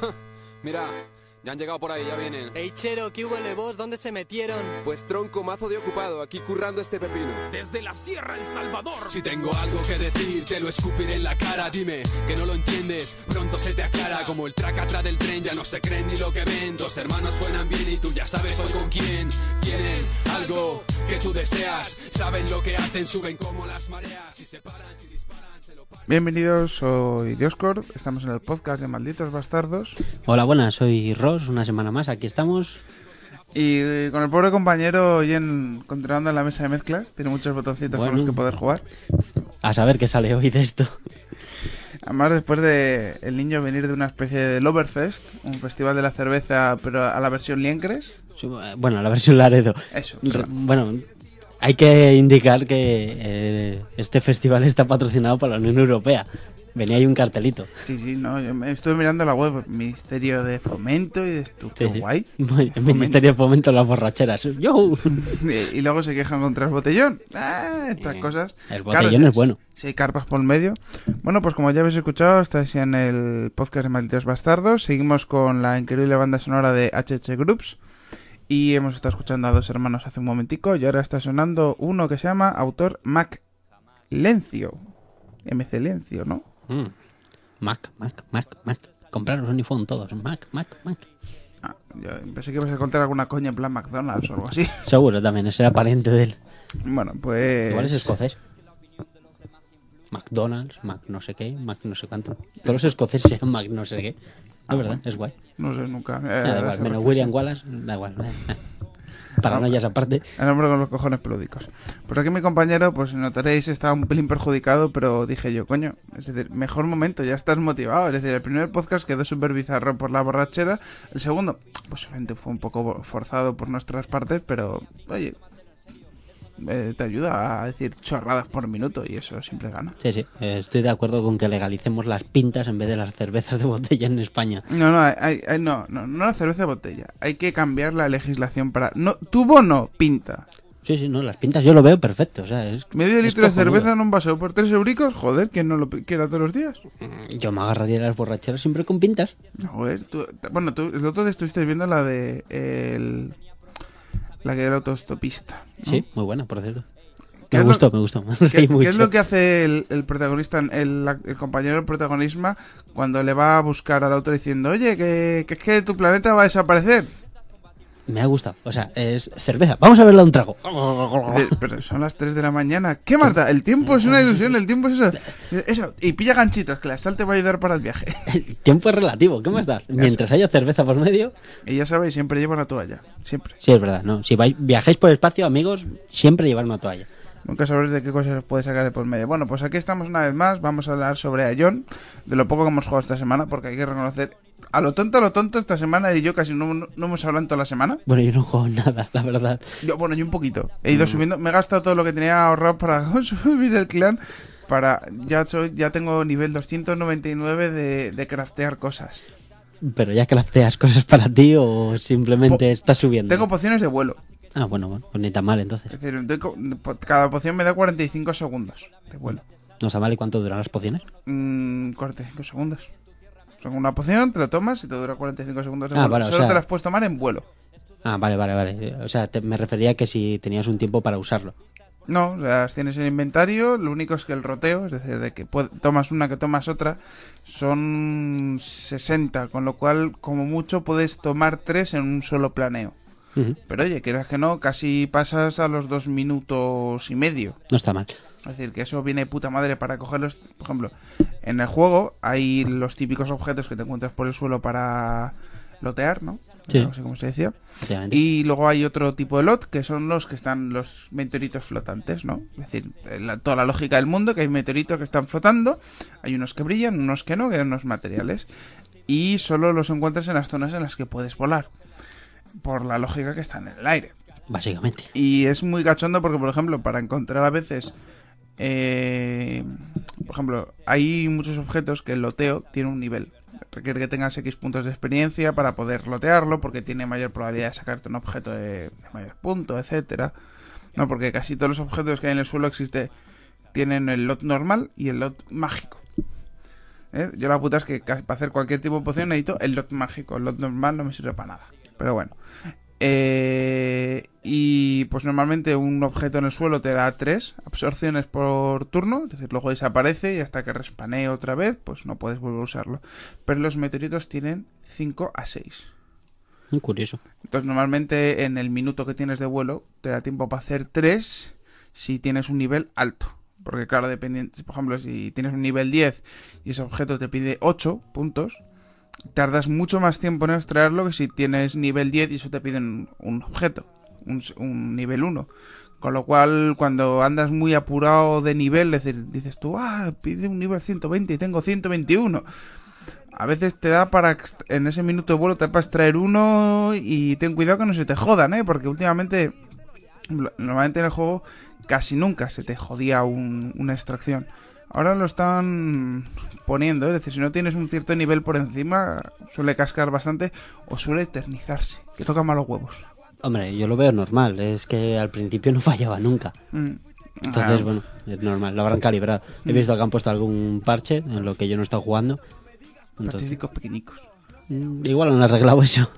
Mira, ya han llegado por ahí, ya vienen. Ey, Chero, ¿qué hubo, vos? ¿Dónde se metieron? Pues tronco mazo de ocupado, aquí currando este pepino. Desde la Sierra El Salvador. Si tengo algo que decir, te lo escupiré en la cara. Dime que no lo entiendes, pronto se te aclara. Como el track atrás del tren, ya no se creen ni lo que ven. Dos hermanos suenan bien y tú ya sabes hoy con quién. Tienen algo que tú deseas, saben lo que hacen, suben como las mareas. Si se paran, si disparan, se lo paran. Bienvenidos, soy Dioscord, estamos en el podcast de Malditos Bastardos Hola, buenas, soy Ross, una semana más, aquí estamos. y eh, con el pobre compañero hoy en, continuando en la mesa de mezclas, tiene muchos botoncitos con los que poder jugar. A saber qué sale hoy de esto. Además, después de el niño venir de una especie de Loverfest, un festival de la cerveza, pero a la versión Liencres, Bueno, la versión Laredo. eso. Bueno, hay que indicar que eh, este festival está patrocinado por la Unión Europea. Venía ahí un cartelito. Sí, sí, no, yo me estuve mirando la web, Ministerio de Fomento y de esto, qué Sí, guay. El Ministerio de Fomento las borracheras. ¡Yo! Y, y luego se quejan contra el botellón. Ah, estas Eh, cosas. el botellón es bueno. Si hay carpas por el medio. Bueno, pues como ya habéis escuchado, estáis en el podcast de Malditos Bastardos. Seguimos con la increíble banda sonora de HH Groups. Y hemos estado escuchando a dos hermanos hace un momentico. Y ahora está sonando uno que se llama autor Mac Lencio. MC Lencio, ¿no? Mm. Mac, Mac, Mac, Mac. Compraros un iPhone todos. Mac, Mac, Mac. Ah, yo pensé que ibas a contar alguna coña en plan McDonald's o algo así. Seguro también, ese era pariente de él. Bueno, pues. Igual es escocés. McDonald's, Mac no sé qué, Mac no sé cuánto. Todos los escoceses se llaman Mac no sé qué. Es verdad, es guay. No sé, nunca. eh, Ah, da igual, menos. William Wallace, da igual. Paranoias aparte. El hombre con los cojones pelúdicos. Pues aquí mi compañero, pues notaréis, está un pelín perjudicado, pero dije yo, coño, es decir, mejor momento, ya estás motivado. Es decir, el primer podcast quedó súper bizarro por la borrachera. El segundo, posiblemente fue un poco forzado por nuestras partes, pero, oye, eh, te ayuda a decir chorradas por minuto y eso siempre gana. Sí, sí, estoy de acuerdo con que legalicemos las pintas en vez de las cervezas de botella en España. No, no, hay- hay- no, no, no la cerveza de botella. Hay que cambiar la legislación para... No, tubo no, pinta. Sí, sí, no, las pintas yo lo veo perfecto. O sea, es, Medio litro de cerveza en un vaso por tres euricos, joder, ¿quién no lo quiera todos los días? Yo me agarraría las borracheras siempre con pintas. Joder, tú- bueno, tú, el otro día estuviste viendo la de el, la que era el autostopista. ¿no? Sí, muy buena, por cierto. ¿Qué Me gustó, me gustó. ¿Qué, es lo que hace el, el protagonista, el, el compañero del protagonismo, cuando le va a buscar al auto diciendo, oye, que, que es que tu planeta va a desaparecer? Me ha gustado. O sea, es cerveza. Vamos a verla un trago. Pero son las 3 de la mañana. ¿Qué más da? El tiempo es una ilusión, el tiempo es eso. Eso, y pilla ganchitos, que la sal te va a ayudar para el viaje. El tiempo es relativo, ¿qué más da? Mientras haya cerveza por medio. Y ya sabéis, siempre lleva una toalla. Siempre. Sí, es verdad, ¿no? Si vais, viajáis por el espacio, amigos, siempre llevar una toalla. Nunca sabréis de qué cosas os puede sacar de por medio. Bueno, pues aquí estamos una vez más. Vamos a hablar sobre Ion, de lo poco que hemos jugado esta semana, porque hay que reconocer. A lo tonto, a lo tonto, esta semana y yo casi no, no- no hemos hablado en toda la semana. Bueno, yo no juego nada, la verdad. Yo, bueno, yo un poquito. He ido subiendo, me he gastado todo lo que tenía ahorrado para subir el clan. Para, ya, soy, ya tengo nivel 299 de, de craftear cosas. Pero ya crafteas cosas para ti o simplemente Po- estás subiendo. Tengo pociones de vuelo. Ah, bueno, bueno, pues ni tan mal entonces. Es decir, cada poción me da 45 segundos de vuelo. No mal y cuánto duran las pociones. Mm, 45 segundos. Son una poción, te la tomas y te dura 45 segundos de Ah, vuelo. vale, o Solo sea- te las puedes tomar en vuelo. Ah, vale, vale, vale. O sea, te- me refería a que si tenías un tiempo para usarlo. No, las tienes en inventario. Lo único es que el roteo, es decir, de que tomas una que tomas otra, son 60. Con lo cual, como mucho, puedes tomar tres en un solo planeo. Pero oye, quieras que no, casi pasas a los dos minutos y medio. No está mal. Es decir, que eso viene de puta madre para cogerlos. Por ejemplo, en el juego hay los típicos objetos que te encuentras por el suelo para lotear, ¿no? Sí. No sé cómo se decía. Y luego hay otro tipo de lot que son los que están los meteoritos flotantes, ¿no? Es decir, la- toda la lógica del mundo, que hay meteoritos que están flotando, hay unos que brillan, unos que no, que dan unos materiales. Y solo los encuentras en las zonas en las que puedes volar. Por la lógica que están en el aire. Básicamente. Y es muy cachondo porque, por ejemplo, para encontrar a veces. eh, por ejemplo, hay muchos objetos que el loteo tiene un nivel. Requiere que tengas X puntos de experiencia para poder lotearlo, porque tiene mayor probabilidad de sacarte un objeto de, de mayor punto, etcétera. No, porque casi todos los objetos que hay en el suelo existe tienen el lot normal y el lot mágico. ¿eh? Yo la puta es que para hacer cualquier tipo de poción necesito el lot mágico. El lot normal no me sirve para nada. Pero bueno. Eh, y pues normalmente un objeto en el suelo te da 3 absorciones por turno, es decir, luego desaparece y hasta que respanee otra vez, pues no puedes volver a usarlo. Pero los meteoritos tienen 5 a 6. Muy curioso. Entonces normalmente en el minuto que tienes de vuelo te da tiempo para hacer 3 si tienes un nivel alto. Porque claro, dependiendo, por ejemplo, si tienes un nivel 10 y ese objeto te pide 8 puntos, tardas mucho más tiempo en extraerlo que si tienes nivel 10 y eso te pide un, objeto, un, nivel 1. Con lo cual, cuando andas muy apurado de nivel, es decir, dices tú, ah, pide un nivel 120 y tengo 121. A veces te da para, en ese minuto de vuelo, te da para extraer uno y ten cuidado que no se te jodan, ¿eh? Porque últimamente, normalmente en el juego, casi nunca se te jodía un- una extracción. Ahora lo están poniendo, es decir, si no tienes un cierto nivel por encima, suele cascar bastante o suele eternizarse, que toca malos huevos. Hombre, yo lo veo normal. Es que al principio no fallaba nunca. Mm. Entonces, Ah, bueno, es normal. Lo habrán calibrado. He visto que han puesto algún parche en lo que yo no he estado jugando. Entonces, pequeñicos. mm, igual han arreglado eso.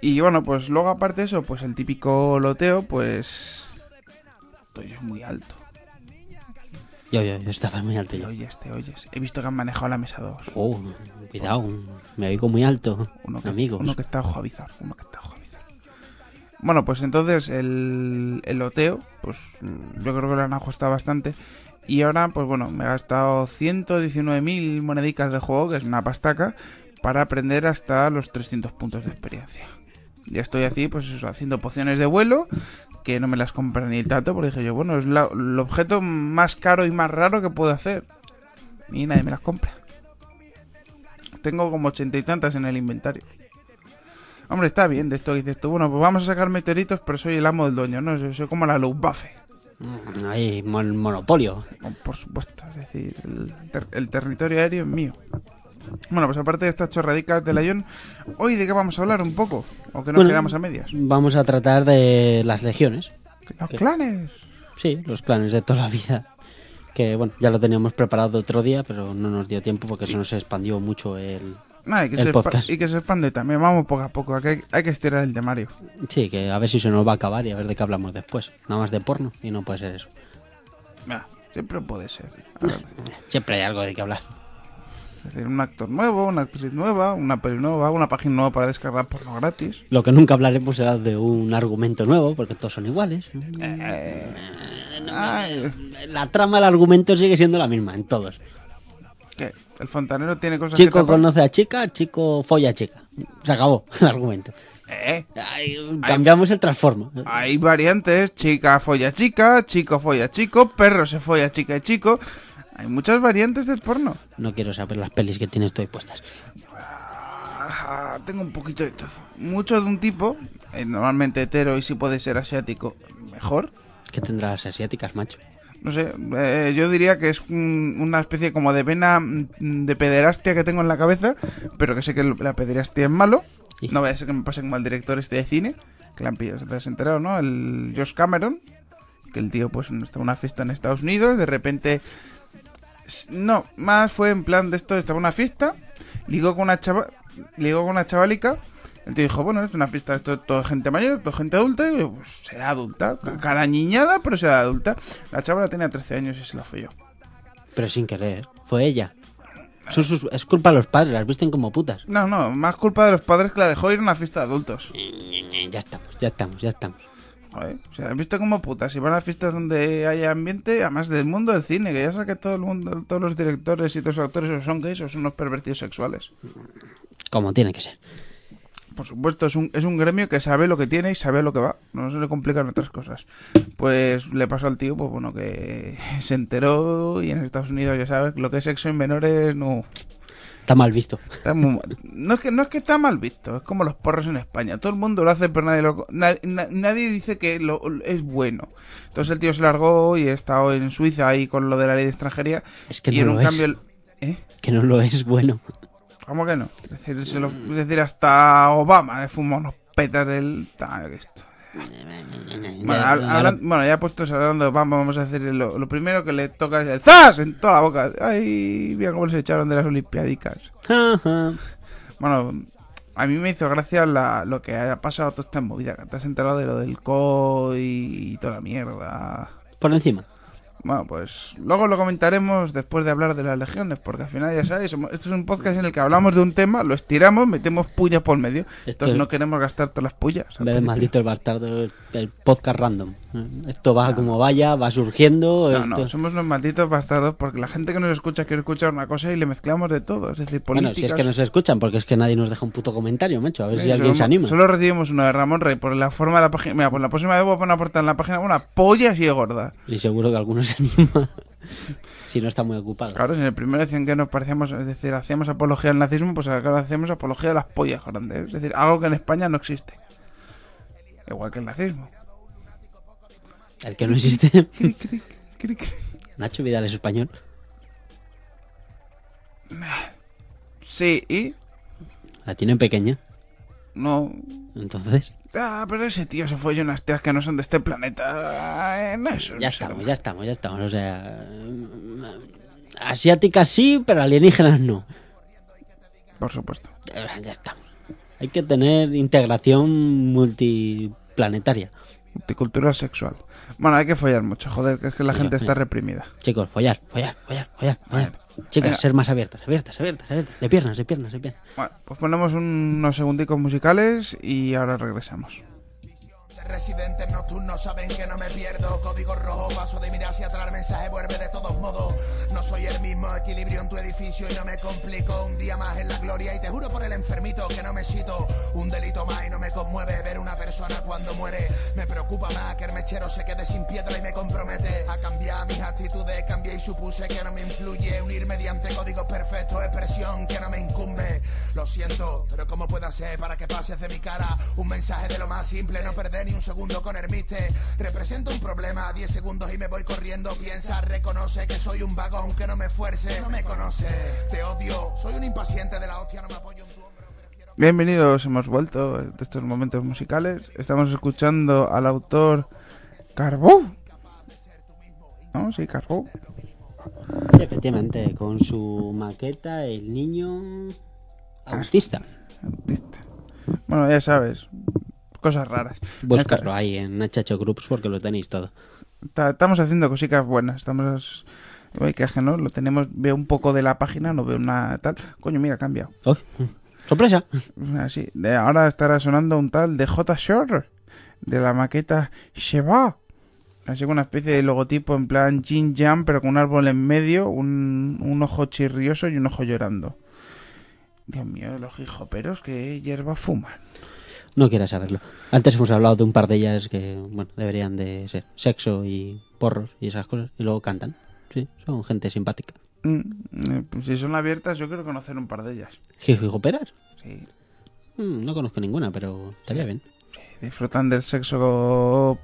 Y bueno, pues luego aparte de eso, pues el típico loteo, pues... Estoy es muy alto. Yo, yo, yo estaba muy alto Te yo. oyes, te oyes. He visto que han manejado la mesa 2. Oh, cuidado. Me oigo muy alto. Uno que, Amigos. uno que está ojo a bizar, uno que está ojo. Bueno, pues entonces el, el loteo, pues yo creo que lo han ajustado bastante. Y ahora, pues bueno, me he gastado 119.000 monedicas de juego, que es una pastaca, para aprender hasta los 300 puntos de experiencia. Ya estoy así, pues eso, haciendo pociones de vuelo, que no me las compré ni tanto, porque dije yo, bueno, es la- el objeto más caro y más raro que puedo hacer. Y nadie me las compra. Tengo como ochenta y tantas en el inventario. Hombre, está bien de esto dices tú. Bueno, pues vamos a sacar meteoritos, pero soy el amo del dueño, ¿no? Soy, soy como la Luftwaffe. Mm, Ahí, mon- monopolio. Por supuesto, es decir, el, ter- el territorio aéreo es mío. Bueno, pues aparte de estas chorradicas de Layón, ¿hoy de qué vamos a hablar un poco? ¿O que nos Bueno, quedamos a medias? Vamos a tratar de las legiones. ¡Los ¿qué? clanes! Sí, los planes de toda la vida. Que bueno, ya lo teníamos preparado otro día, pero no nos dio tiempo porque se nos expandió mucho el. Ah, y, que El se podcast. y que se expande también. Vamos poco a poco. que hay, hay que estirar el temario. Sí, que a ver si se nos va a acabar y a ver de qué hablamos después. Nada más de porno y no puede ser eso. Ah, siempre puede ser. Siempre hay algo de qué hablar. Es decir, un actor nuevo, una actriz nueva, una peli nueva, una página nueva para descargar porno gratis. Lo que nunca hablaremos será de un argumento nuevo, porque todos son iguales. Eh, ay, La trama, el argumento sigue siendo la misma en todos. ¿qué? El fontanero tiene cosas que Chico tapar? conoce a chica, chico folla a chica. Se acabó el argumento. Eh, Ay, cambiamos el transformo. hay variantes, chica folla chica, chico folla chico, perro se folla chica y chico. Hay muchas variantes del porno. No quiero saber las pelis que tienes tú ahí puestas. Ah, tengo un poquito de todo. Mucho de un tipo, eh, normalmente hetero y si puede ser asiático, mejor. ¿Qué tendrán las asiáticas, macho? No sé, eh, yo diría que es un- una especie como de vena mm, de pederastia que tengo en la cabeza, pero que sé que la pederastia es malo. No vaya a ser que me pase como el director este de cine, que la han pillado, te has enterado, ¿no? El Josh Cameron, que el tío pues estaba en una fiesta en Estados Unidos, de repente... No, más fue en plan de esto, estaba en una fiesta, ligó con una chava, ligó con una chavalica, el tío dijo, bueno, es una fiesta, esto es toda gente mayor, toda gente adulta, y yo, pues será adulta, ca- cara niñada, pero será adulta. La chavala tenía 13 años y se la yo Pero sin querer. Fue ella. Son sus- es culpa de los padres, las visten como putas. No, no, más culpa de los padres que la dejó ir a una fiesta de adultos. Ya estamos, ya estamos, ya estamos. Joder, o sea, visto como putas. Si van a fiestas donde haya ambiente, además del mundo del cine, que ya sabe que todo el mundo, todos los directores y todos los actores o son gays o son unos pervertidos sexuales. Como tiene que ser. Por supuesto, es un, es un gremio que sabe lo que tiene y sabe a lo que va. No se le complican otras cosas. Pues le pasó al tío, pues bueno, que se enteró y en Estados Unidos ya sabes, lo que es sexo en menores no... Está mal visto. Está muy- no, es que, no es que está mal visto, es como los porros en España. Todo el mundo lo hace, pero nadie, lo, na- na- nadie dice que lo, es bueno. Entonces el tío se largó y ha estado en Suiza ahí con lo de la ley de extranjería. Es que y no en lo un es. cambio... ¿Eh? Que no lo es bueno. ¿Cómo que no? Es decir, se lo- es decir, hasta Obama le fumó unos petas del... esto. Bueno, hablan- bueno, ya puestos hablando, vamos, vamos a hacer lo, lo primero que le toca es el ¡Zas! en toda la boca. Ay, mira cómo les echaron de las Olimpiádicas. Ajá. Bueno, a mí me hizo gracia la- lo que haya pasado toda esta movida. que Te has enterado de lo del CO y, y toda la mierda. Por encima. Bueno, pues luego lo comentaremos después de hablar de las legiones, porque al final ya sabéis, somos- esto es un podcast en el que hablamos de un tema, lo estiramos, metemos pullas por medio. Esto Entonces es- no queremos gastar todas las pullas. De maldito el bastardo, el podcast random. Esto va como vaya, va surgiendo. No, esto- no, somos unos malditos bastardos porque la gente que nos escucha quiere escuchar una cosa y le mezclamos de todo. Es decir, políticas. Bueno, si es que nos escuchan, porque es que nadie nos deja un puto comentario, macho. A ver si alguien se anima. Solo recibimos uno de Ramón Rey por la forma de la página. Mira, pues la próxima vez voy a poner a portada en la página una polla así de gorda. Y seguro que alguno se anima. si no está muy ocupado. Claro, si en el primero decían que nos parecíamos, es decir, hacíamos apología al nazismo, pues ahora hacemos apología de las pollas grandes. Es decir, algo que en España no existe. Igual que el nazismo. El que no existe. Nacho Vidal es español. Sí, y. La tienen pequeña. No. Entonces, Ah, pero ese tío se fue unas tías que no son de este planeta. Eh, no es ya estamos, ya estamos, ya estamos. O sea. mm, Asiáticas sí, pero alienígenas no. Por supuesto. Eh, Ya estamos. Hay que tener integración multiplanetaria. Multicultural sexual. Bueno, hay que follar mucho, joder, que es que la Eso, gente está reprimida. Chicos, follar, follar, follar, follar. follar. Chicas, ser más abiertas, abiertas, abiertas, abiertas. De piernas, de piernas, de piernas. Bueno, pues ponemos un- unos segundicos musicales y ahora regresamos. De residentes nocturnos saben que no me pierdo. Código rojo, paso de mirar hacia atrás. Mensaje vuelve de todos modos. No soy el mismo equilibrio en tu edificio Y no me complico. Un día más en la gloria Y te juro por el enfermito que no me cito. Un delito más y no me conmueve Ver una persona cuando muere. Me preocupa más que el mechero se quede sin piedra Y me compromete a cambiar mis actitudes. Cambié y supuse que no me influye Unir mediante códigos perfectos. Expresión que no me incumbe. Lo siento, pero ¿cómo puedo hacer para que pases de mi cara Un mensaje de lo más simple No perder ni un segundo con Hermite Represento un problema, 10 segundos y me voy corriendo Piensa, reconoce que soy un vago aunque no me esfuerce No me conoce, te odio Soy un impaciente de la hostia, no me apoyo en tu hombro prefiero- Bienvenidos, hemos vuelto de estos momentos musicales. Estamos escuchando al autor Carbó. ¿No? Sí, Carbó. Sí, efectivamente, con su maqueta, el niño autista. Autista. Bueno, ya sabes, cosas raras. Buscarlo ahí en Nachacho Groups porque lo tenéis todo. Ta- Estamos haciendo cositas buenas. Estamos. Uy, que ajeno, ¿no? Lo tenemos. Veo un poco de la página, no veo una tal. Coño, mira, ha cambiado. ¡Oh! ¡Sorpresa! Así. De, ahora estará sonando un tal de J. Shore. De la maqueta Sheba. Así con una especie de logotipo en plan Jin Jam, pero con un árbol en medio, un, un ojo chirrioso y un ojo llorando. Dios mío, los hijoperos que hierba fuman. No quieras saberlo. Antes hemos hablado de un par de ellas que, bueno, deberían de ser sexo y porros y esas cosas. Y luego cantan. Sí, son gente simpática. Mm, eh, pues si son abiertas, yo quiero conocer un par de ellas. ¿Jijijoperas? Sí. Mm, no conozco ninguna, pero estaría bien. disfrutan del sexo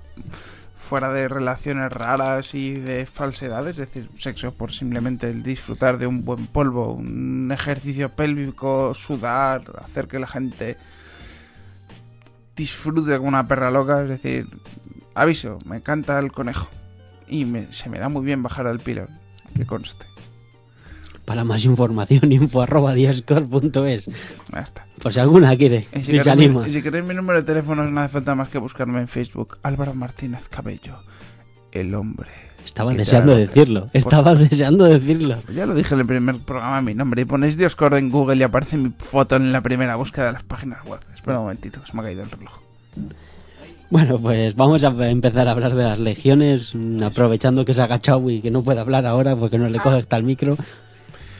fuera de relaciones raras y de falsedades, es decir, sexo por simplemente el disfrutar de un buen polvo, un ejercicio pélvico, sudar, hacer que la gente disfrute como una perra loca, es decir, aviso, me encanta el conejo y me- se me da muy bien bajar al pilón, que conste. Para más información, info arroba diascor.es. Ya está. Por si alguna quiere Y si, queréis, mi, si queréis mi número de teléfono no hace falta más que buscarme en Facebook. Álvaro Martínez Cabello. El hombre. Estaba deseando decirlo. Estaba deseando decirlo. Ya lo dije en el primer programa mi nombre. Y ponéis Dioscord en Google y aparece mi foto en la primera búsqueda de las páginas web. Espera un momentito, que se me ha caído el reloj. Bueno, pues vamos a empezar a hablar de las legiones, mm, aprovechando que se ha agachado y que no puede hablar ahora porque no le coge hasta el micro.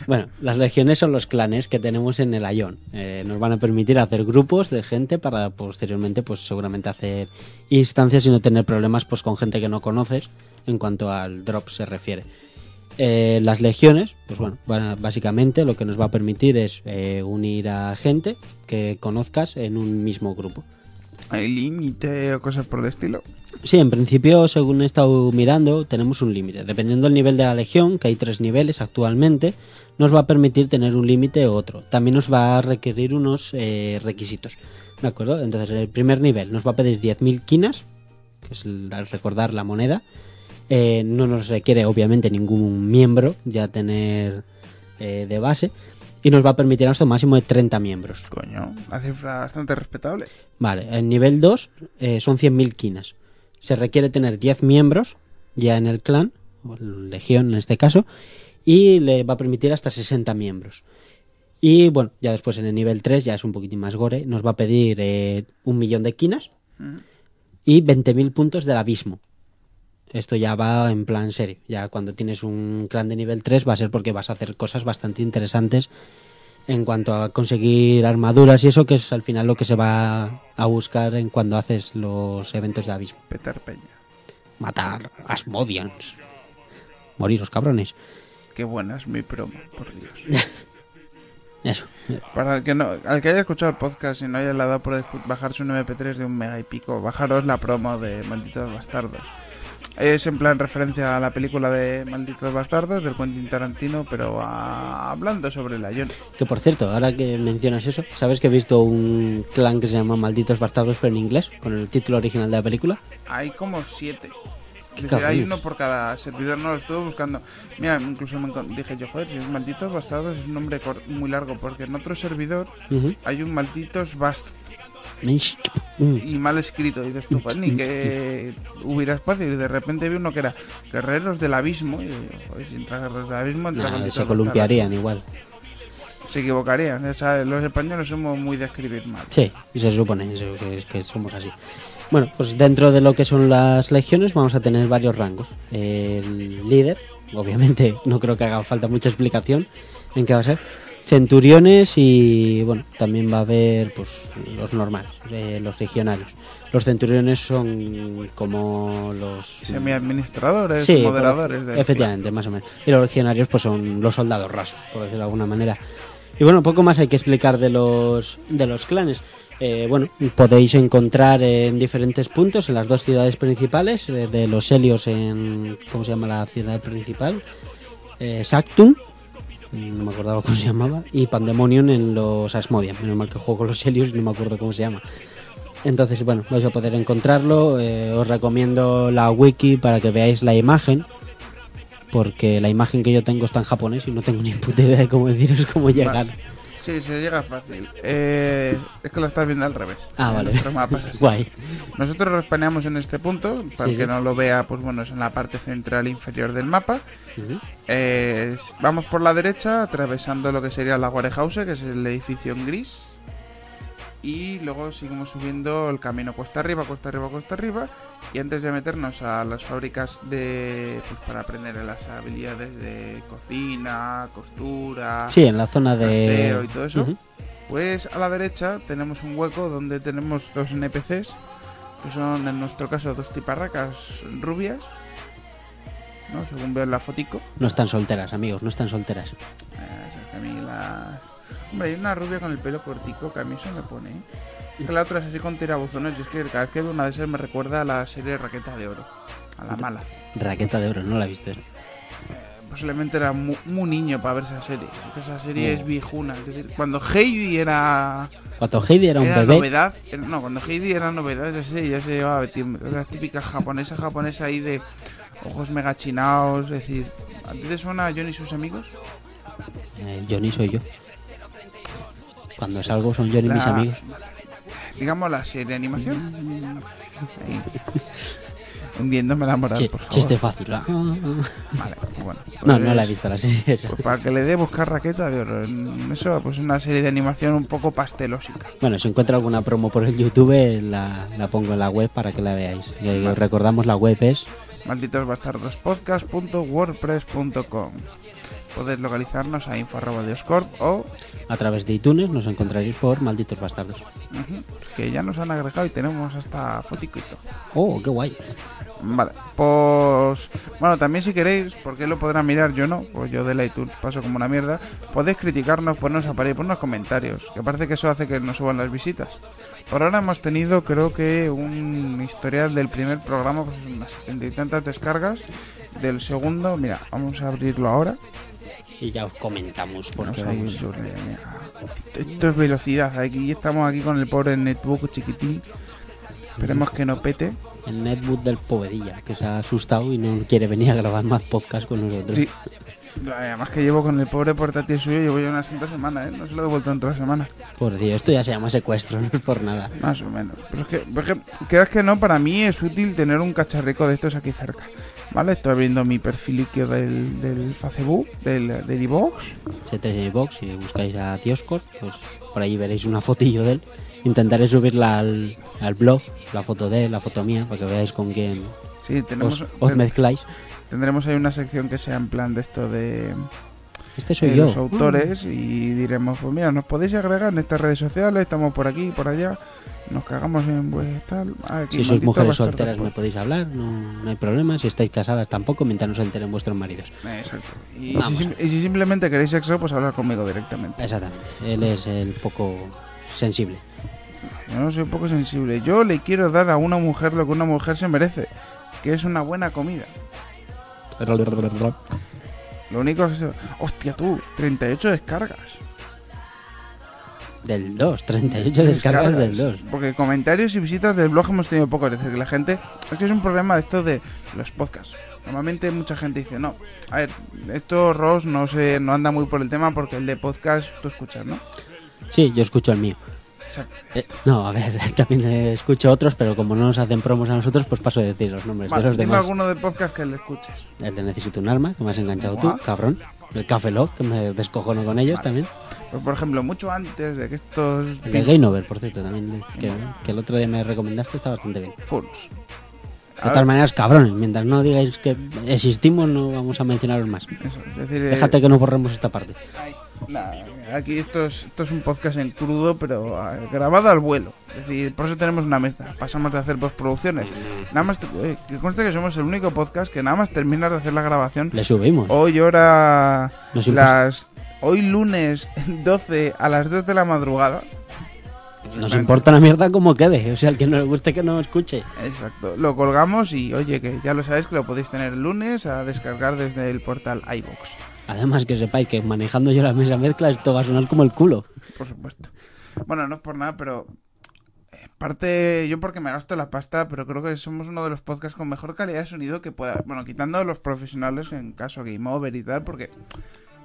Bueno, las legiones son los clanes que tenemos en el Ayón. Eh, nos van a permitir hacer grupos de gente para posteriormente, pues seguramente hacer instancias y no tener problemas pues con gente que no conoces en cuanto al drop se refiere. Eh, las legiones, pues bueno, básicamente lo que nos va a permitir es eh, unir a gente que conozcas en un mismo grupo. ¿Hay límite o cosas por el estilo? Sí, en principio, según he estado mirando, tenemos un límite. Dependiendo del nivel de la legión, que hay tres niveles actualmente, nos va a permitir tener un límite u otro. También nos va a requerir unos eh, requisitos. ¿De acuerdo? Entonces, el primer nivel nos va a pedir 10.000 quinas, que es el- al recordar la moneda. Eh, no nos requiere obviamente ningún miembro ya tener eh, de base y nos va a permitir hasta un máximo de 30 miembros. Coño, una cifra bastante respetable. Vale, en nivel 2 eh, son 100.000 quinas. Se requiere tener 10 miembros ya en el clan, o legión en este caso, y le va a permitir hasta 60 miembros. Y bueno, ya después en el nivel 3 ya es un poquitín más gore, nos va a pedir eh, un millón de quinas Ujú. y 20.000 puntos del abismo. Esto ya va en plan serio. Ya cuando tienes un clan de nivel 3 va a ser porque vas a hacer cosas bastante interesantes en cuanto a conseguir armaduras y eso, que es al final lo que se va a buscar en cuando haces los eventos de abismo. Petar Peña. Matar Asmodians. Moriros, cabrones. Qué buena es mi promo, por Dios. Eso. Para el que no, al que haya escuchado el podcast y no haya le dado por bajarse un MP3 de un mega y pico, bajaros la promo de Malditos Bastardos. Es en plan referencia a la película de Malditos Bastardos del Quentin Tarantino, pero ah, hablando sobre la Ion. Que por cierto, ahora que mencionas eso, ¿sabes que he visto un clan que se llama Malditos Bastardos pero en inglés? Con el título original de la película. Hay como siete. Es decir, hay uno por cada servidor, no lo estuve buscando. Mira, incluso me dije yo, joder, si es Malditos Bastardos es un nombre muy largo, porque en otro servidor Ujú. hay un Malditos Bast Mm. Y mal escrito. Y dices tú, pues, ni que hubiera espacio. Y de repente vi uno que era Guerreros del Abismo. Y joder, si entra Guerreros del Abismo, entra Nah, Malditos se columpiarían igual. Se equivocarían. los españoles somos muy de escribir mal. Sí, y se supone que somos así. Bueno, pues dentro de lo que son las legiones vamos a tener varios rangos. El líder, obviamente no creo que haga falta mucha explicación en qué va a ser. Centuriones y bueno, también va a haber pues los normales, eh, los legionarios. Los centuriones son como los Semi-administradores, Sí, moderadores. por- del efectivamente, más o menos. Y los legionarios pues son los soldados rasos, por decirlo de alguna manera. Y bueno, poco más hay que explicar de los de los clanes. Eh, bueno, podéis encontrar en diferentes puntos en las dos ciudades principales eh, de los Helios en ¿cómo se llama la ciudad principal? Eh, Sactum, no me acordaba cómo se llamaba, y Pandemonium en los Asmodian. Menos mal que juego con los Helios y no me acuerdo cómo se llama. Entonces, bueno, vais a poder encontrarlo. eh, os recomiendo la wiki para que veáis la imagen. Porque la imagen que yo tengo está en japonés y no tengo ni puta idea de cómo deciros cómo llegar. Sí, se llega fácil. Eh, es que lo estás viendo al revés. Ah, vale. nuestro mapa es así. Guay. Nosotros lo espaneamos en este punto, para Sí, el que no lo vea, pues bueno, es en la parte central inferior del mapa. Eh, vamos por la derecha, atravesando lo que sería la Warehouse, que es el edificio en gris. Y luego seguimos subiendo el camino cuesta arriba, cuesta arriba, cuesta arriba. Y antes de meternos a las fábricas de pues, para aprender las habilidades de cocina, costura, Sí, en la zona de. y todo eso, pues a la derecha tenemos un hueco donde tenemos dos NPCs, que son en nuestro caso dos tiparracas rubias, ¿no? Según veo en la fotico. No están solteras, amigos, no están solteras. Eh, esas que a mí las- Hombre, hay una rubia con el pelo cortico que a mí eso me pone. ¿eh? Es que la otra es así con tirabuzones y es que cada vez que veo una de esas me recuerda a la serie Raqueta de Oro, a la mala. Raqueta de oro, no la he visto. Posiblemente era mu- muy, niño para ver esa serie. porque esa serie No. es viejuna. Es decir, cuando Heidi era Cuando Heidi era un bebé. novedad, era- no, cuando Heidi era novedad, esa serie ya se llevaba tiempo. Era típica japonesa, japonesa ahí de ojos mega chinaos. Es decir, ¿a ti te suena John y sus amigos? Eh, Johnny soy yo. Cuando salgo son Johnny mis La- amigos. Digamos la serie de animación. Hundiéndome la moral, Chi- por favor. chiste fácil. ah. Vale, pues bueno. No, pues- no la he visto la serie esa. Pues para que le dé buscar raqueta de oro. Eso, pues una serie de animación un poco pastelósica. Bueno, si encuentro alguna promo por el YouTube, la, la pongo en la web para que la veáis. Y Vale. os recordamos, la web es malditosbastardospodcast.wordpress.com Podéis localizarnos a info.dioscorp o a través de iTunes, nos encontraréis por Malditos Bastardos. que ya nos han agregado y tenemos hasta todo. Oh, qué guay. Vale, pues bueno, también si queréis, porque lo podrán mirar, yo no, pues yo de iTunes paso como una mierda, podéis criticarnos, ponernos a parir, ponernos comentarios, que parece que eso hace que nos suban las visitas. Por ahora hemos tenido, creo que un historial del primer programa, pues unas setenta y tantas descargas. Del segundo, mira, vamos a abrirlo ahora. Y ya os comentamos porque a vamos. ir sobre-. Esto es velocidad, aquí estamos aquí con el pobre netbook chiquitín. Esperemos que no pete. el netbook del Povedilla, que se ha asustado y no quiere venir a grabar más podcast con nosotros. Sí. Además que llevo con el pobre portátil suyo, llevo ya una santa semana, ¿eh? No se lo he devuelto en toda la semana. Por Dios, esto ya se llama secuestro, no es por nada. Más o menos. Pero es que, pero es que, creas que no, para mí es útil tener un cacharrico de estos aquí cerca. ¿Vale? Estoy abriendo mi perfiliquio del, del Facebook, del, del. Si buscáis a Dioscor, pues por ahí veréis una fotillo de él. Intentaré subirla al, al blog, la foto de él, la foto mía, para que veáis con quién Sí, tenemos, os, mezcláis. tendremos ahí una sección que sea en plan de esto de, Este soy de yo. los autores y diremos, pues mira, nos podéis agregar en estas redes sociales, estamos por aquí, por allá, nos cagamos en pues tal. Aquí, Si sois mujeres solteras me después. podéis hablar, no, no hay problema. Si estáis casadas tampoco, mientras no se enteren vuestros maridos. Exacto. Si, y si simplemente queréis sexo, pues hablar conmigo directamente. Exactamente. Él es el poco sensible. Yo no soy un poco sensible. Yo le quiero dar a una mujer lo que una mujer se merece, que es una buena comida. Lo único que se... Hostia tú, 38 descargas. Del 2, 38 descargas del 2. Porque comentarios y visitas del blog hemos tenido poco. Es decir, que la gente... Es que es un problema de esto de los podcasts. Normalmente mucha gente dice, no, a ver, esto Ross no sé, no anda muy por el tema porque el de podcast tú escuchas, ¿no? Sí, yo escucho el mío. Eh, no, a ver, también escucho otros, pero como no nos hacen promos a nosotros, pues paso de decir los nombres Vale, de los dime demás. alguno de podcast que le escuches. El de Necesito un arma, que me has enganchado tú, cabrón. El Café Lock, que me descojono con ellos Vale. también. Pues, por ejemplo, mucho antes de que estos... El de Game Over, por cierto, también, que, que el otro día me recomendaste, está bastante bien. Fools. De todas maneras, cabrones, mientras no digáis que existimos, no vamos a mencionaros más. Eso, es decir, eh, Déjate que no borremos esta parte. Nada, aquí esto es, esto es un podcast en crudo, pero ah, grabado al vuelo. Es decir, por eso tenemos una mesa. Pasamos de hacer postproducciones. Nada más, eh, que conste que somos el único podcast que nada más terminar de hacer la grabación. Le subimos. Hoy hora las hoy lunes 12 a las 2 de la madrugada. Nos importa una mierda como quede. O sea, el que no le guste que no escuche. Exacto. Lo colgamos y oye que ya lo sabéis que lo podéis tener el lunes a descargar desde el portal iBox. Además, que sepáis que manejando yo la mesa mezcla, esto va a sonar como el culo. Por supuesto. Bueno, no es por nada, pero eh, parte yo porque me gasto la pasta, pero creo que somos uno de los podcasts con mejor calidad de sonido que pueda, bueno, quitando los profesionales en caso Game Over y tal, porque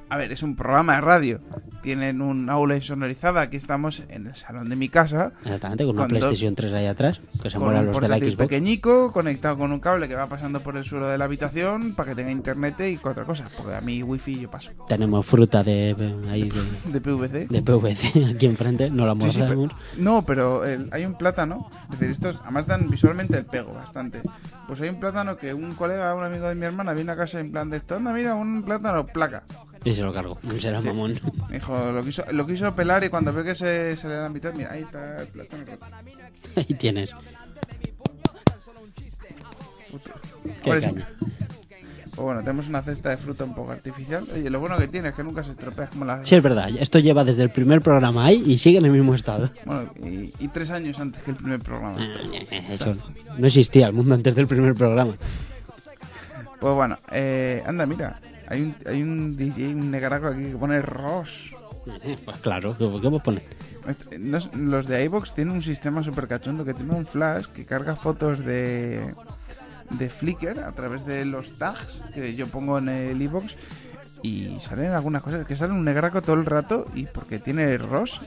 a ver, es un programa de radio. Tienen un aula insonorizada. Aquí estamos en el salón de mi casa. Exactamente, con una PlayStation 3 ahí atrás, que se mueran los de la Xbox. pequeñico, conectado con un cable que va pasando por el suelo de la habitación para que tenga internet y cuatro cosas. Porque a mí wifi yo paso. Tenemos fruta de, ahí de, De PVC. de PVC aquí enfrente, no la Sí, sí, pero- no, pero el- hay un plátano. Es decir, estos además dan visualmente el pego bastante. Pues hay un plátano que un colega, un amigo de mi hermana, vino a casa en plan de esto. Anda, mira, un plátano, placa. Y se lo cargo. Será Sí. mamón. Me dijo, lo quiso, lo quiso pelar y cuando ve que se, se le da la mitad, mira, ahí está el plátano. Ahí tienes. Qué caña. Pues bueno, tenemos una cesta de fruta un poco artificial. Oye, lo bueno que tiene es que nunca se estropea es como la... Sí, es verdad. Esto lleva desde el primer programa ahí y sigue en el mismo estado. Bueno, y, y tres años antes que el primer programa. Eso no existía el mundo antes del primer programa. Pues bueno, eh, anda, mira. Hay un, hay un DJ, un negaraco aquí que pone Ross. Pues claro, ¿qué vos es- los de iVox tienen un sistema super cachondo que tiene un flash que carga fotos de, de Flickr a través de los tags que yo pongo en el iVox y salen algunas cosas que sale un negraco todo el rato y porque tiene Ross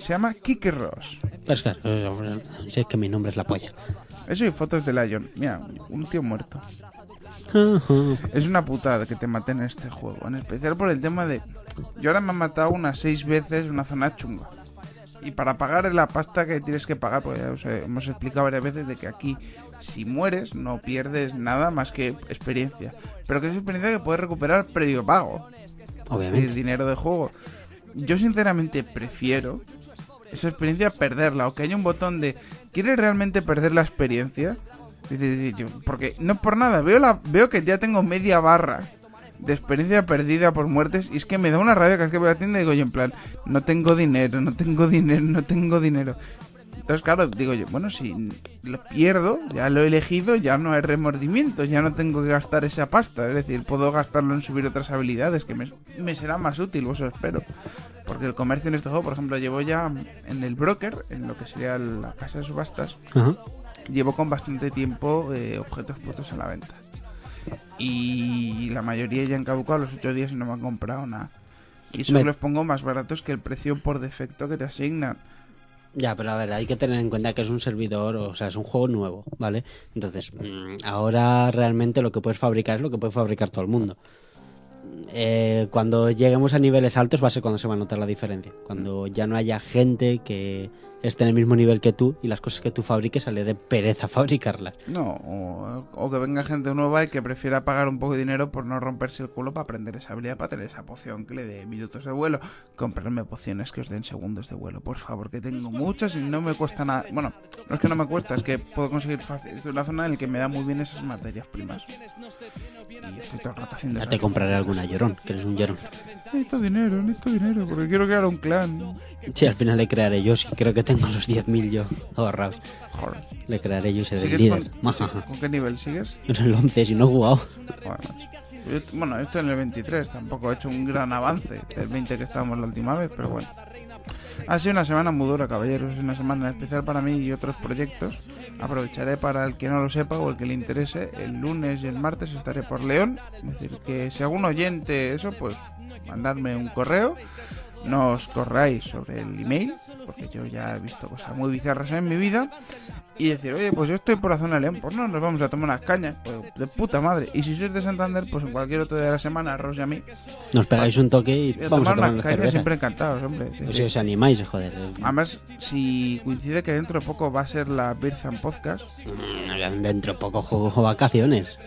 se llama Kike Ross Pues claro, si es que mi nombre es la polla. eso y fotos de Lion mira un tío muerto. Es una putada que te maten en este juego en especial por el tema de yo ahora me han matado unas seis veces en una zona chunga y para pagar la pasta que tienes que pagar, pues ya os he- hemos explicado varias veces de que aquí si mueres no pierdes nada más que experiencia, pero que es experiencia que puedes recuperar previo pago, Obviamente. dinero de juego. Yo sinceramente prefiero esa experiencia perderla o que haya un botón de ¿quieres realmente perder la experiencia? Porque no por nada, veo la veo que ya tengo media barra de experiencia perdida por muertes y es que me da una rabia cada vez que voy a la tienda y digo yo en plan, no tengo dinero, no tengo dinero, no tengo dinero. Entonces, claro, digo yo, bueno, si lo pierdo, ya lo he elegido, ya no hay remordimiento, ya no tengo que gastar esa pasta. Es decir, puedo gastarlo en subir otras habilidades que me, será más útil, eso espero. Porque el comercio en este juego, por ejemplo, llevo ya en el broker, en lo que sería la casa de subastas, Ajá. Llevo con bastante tiempo eh, objetos puestos a la venta. Y la mayoría ya han caducado los 8 días y no me han comprado nada. Y eso Me- los pongo más baratos que el precio por defecto que te asignan. Ya, pero a ver, hay que tener en cuenta que es un servidor, o sea, es un juego nuevo, ¿vale? Entonces, mm, ahora realmente lo que puedes fabricar es lo que puede fabricar todo el mundo. Eh, cuando lleguemos a niveles altos va a ser cuando se va a notar la diferencia. Cuando ya no haya gente que esté en el mismo nivel que tú y las cosas que tú fabriques sale de pereza fabricarlas. No, o, o que venga gente nueva y que prefiera pagar un poco de dinero por no romperse el culo para aprender esa habilidad, para tener esa poción que le dé minutos de vuelo. Comprarme pociones que os den segundos de vuelo, por favor, que tengo muchas y no me cuesta nada. Bueno, no es que no me cuesta, es que puedo conseguir fácil. Estoy en una zona en la que me da muy bien esas materias primas. Y estoy todo el rato haciendo Ya te compraré alguna llorón, que eres un llorón. Necesito dinero, necesito dinero, porque quiero crear un clan. Sí, al final le crearé yo, sí, creo que tengo los 10.000 yo ahorrados. Le crearé yo y seré el ¿Sigues líder. con, sí, ¿Con qué nivel sigues? En el 11, si no he jugado. Macho. Yo- bueno, esto en el 23, tampoco he hecho un gran avance del 20 que estábamos la última vez, pero bueno. Ha sido una semana muy dura, caballeros, una semana especial para mí y otros proyectos. Aprovecharé para el que no lo sepa o el que le interese, el lunes y el martes estaré por León. Es decir, que si algún oyente eso, pues mandarme un correo. No os corráis sobre el email, porque yo ya he visto cosas muy bizarras en mi vida. Y decir, oye, pues yo estoy por la zona de León, pues no, nos vamos a tomar unas cañas, pues de puta madre. Y si sois de Santander, pues en cualquier otro día de la semana, a Ross y a mí, Nos pegáis un toque y a vamos a tomar tomar unas una cañas siempre encantados, hombre. Pues si os animáis, joder. Además, si coincide que dentro de poco va a ser la Birzan Podcast, Mm, Dentro de poco cojo vacaciones.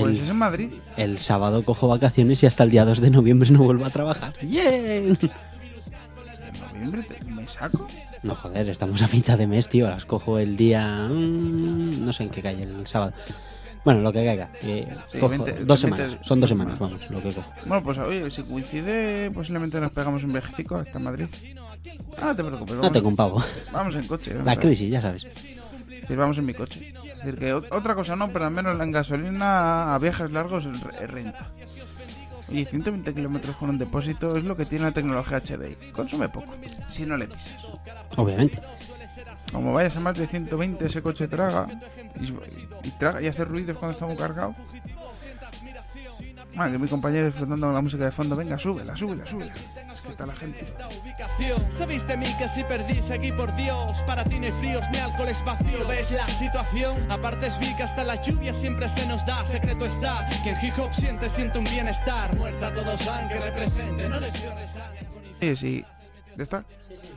Pues El, es en Madrid. el sábado cojo vacaciones y hasta el día 2 de noviembre no vuelvo a trabajar. ¡Bien! En noviembre te- me saco. No, joder, estamos a mitad de mes, tío. Las cojo el día... mm, no sé en qué cae el sábado. Bueno, lo que caiga. eh, Sí, cojo 20 dos 20 semanas. Son dos semanas, vamos, lo que cojo. Bueno, pues oye, si coincide, posiblemente nos pegamos un viajecico hasta Madrid. Ah, no te preocupes. No Vamos, tengo un pavo. vamos en coche. La crisis, ya sabes. Decir, vamos en mi coche. Es decir, que ot- otra cosa no, pero al menos en gasolina a viajes largos renta. Y 120 kilómetros con un depósito es lo que tiene la tecnología HDI. Consume poco, si no le pisas. Obviamente. Como vayas a más de 120, ese coche traga y, y traga y hace ruidos cuando está muy cargado. Ah, que mi compañero disfrutando con la música de fondo. Venga, súbela, súbela, súbela. Es que está la gente. Sabéis de mí que si perdí, seguí por Dios. Para ti no hay fríos ni alcohol es vacío. ¿Ves la situación? Aparte es vi que hasta la lluvia siempre se nos da. Secreto está que en hip hop siente, siente un bienestar. Muerta todos saben que represente, no les dio. Sí, sí. ¿Ya está?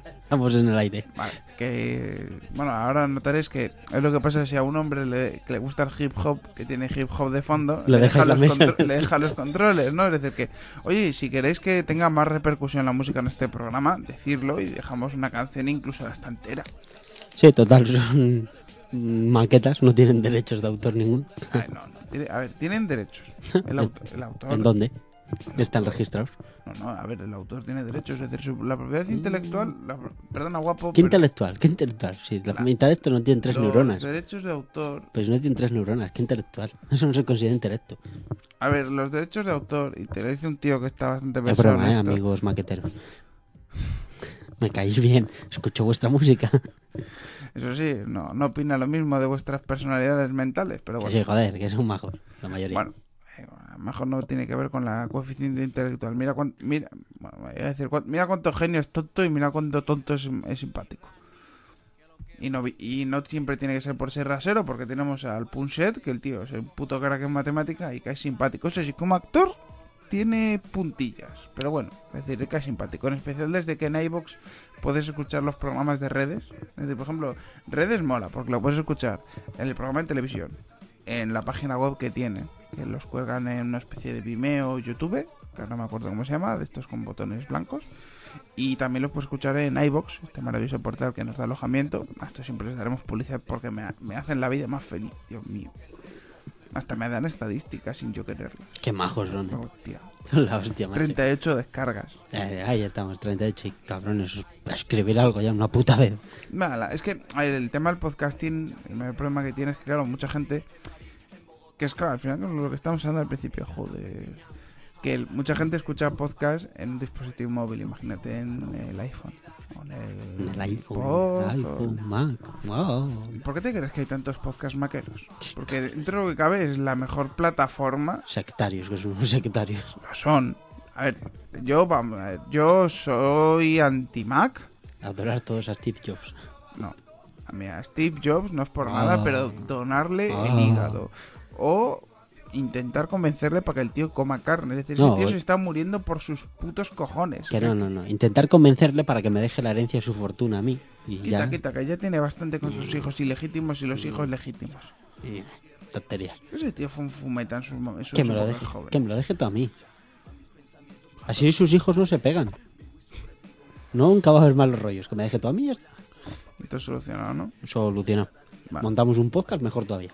Estamos en el aire. Vale, que bueno, ahora notaréis que es lo que pasa si a un hombre le, que le gusta el hip hop, que tiene hip hop de fondo, Le deja los, contro- le deja los controles, ¿no? Es decir, que, oye, si queréis que tenga más repercusión la música en este programa, decirlo y dejamos una canción incluso hasta entera. Sí, total, son maquetas, no tienen derechos de autor ninguno. A ver, no, no, a ver, tienen derechos. El, auto- el autor. ¿En dónde? Están registrados. No, no, a ver, el autor tiene derechos, es decir, su- la propiedad intelectual, la- perdona, guapo. ¿Qué pero intelectual? ¿Qué intelectual? Si la La- mitad de esto no tiene tres los neuronas. derechos de autor Pues no tiene tres neuronas, ¿qué intelectual? Eso no se considera intelecto. A ver, los derechos de autor, y te lo dice un tío que está bastante Es pensado broma, en ¿eh, amigos maqueteros. Me caéis bien, escucho vuestra música. Eso sí, no, no opina lo mismo de vuestras personalidades mentales, pero bueno. sí, joder, que son majos, la mayoría. Bueno, mejor no tiene que ver con la coeficiente intelectual. Mira cuán- mira, bueno, voy a decir, mira cuánto genio es tonto y mira cuánto tonto es, es simpático. Y no, y no siempre tiene que ser por ser rasero, porque tenemos al Punchet, que el tío es el puto crack en matemática y cae simpático. Eso sí, como actor tiene puntillas, pero bueno, es decir, cae simpático. En especial desde que en iVoox puedes escuchar los programas de redes. Es decir, por ejemplo, redes mola, porque lo puedes escuchar en el programa de televisión, en la página web que tiene, que los cuelgan en una especie de Vimeo o YouTube, que ahora no me acuerdo cómo se llama, de estos con botones blancos. Y también los puedes escuchar en iBox, este maravilloso portal que nos da alojamiento. A esto siempre les daremos publicidad porque me, me hacen la vida más feliz, Dios mío. Hasta me dan estadísticas sin yo quererlo. Qué majos son, ¿eh? Hostia. La hostia, macho. 38 descargas. Eh, ahí estamos, 38 y cabrones. Escribir algo ya una puta vez. Mala, es que el tema del podcasting, el problema que tiene es que, claro, mucha gente. Que es claro, al final lo que estamos hablando al principio, joder. Que el- mucha gente escucha podcast en un dispositivo móvil, imagínate en el iPhone o en el, el iPhone, Pozo. iPhone, Mac. wow. ¿Por qué te crees que hay tantos podcasts maqueros? Porque dentro de lo que cabe es la mejor plataforma. Sectarios, que son sectarios. Lo son. A ver, yo, vamos, a ver, yo soy anti-Mac. Adorar todos a Steve Jobs. No. A mí a Steve Jobs no es por Ah. nada, pero donarle Ah. el hígado. O intentar convencerle para que el tío coma carne. Es decir, No, ese tío eh. se está muriendo por sus putos cojones. Que no, no, no. Intentar convencerle para que me deje la herencia de su fortuna a mí. Y Quita, ya. quita, que ya tiene bastante con sus hijos ilegítimos y los hijos legítimos. y tonterías. Ese tío fue un fumeta en sus mo- en su Que me lo deje. joven. Que me lo deje todo a mí. Así sus hijos no se pegan. Nunca va a haber malos rollos. Que me deje todo a mí y ya está. Y todo solucionado, ¿no? Solucionado. Vale. Montamos un podcast mejor todavía.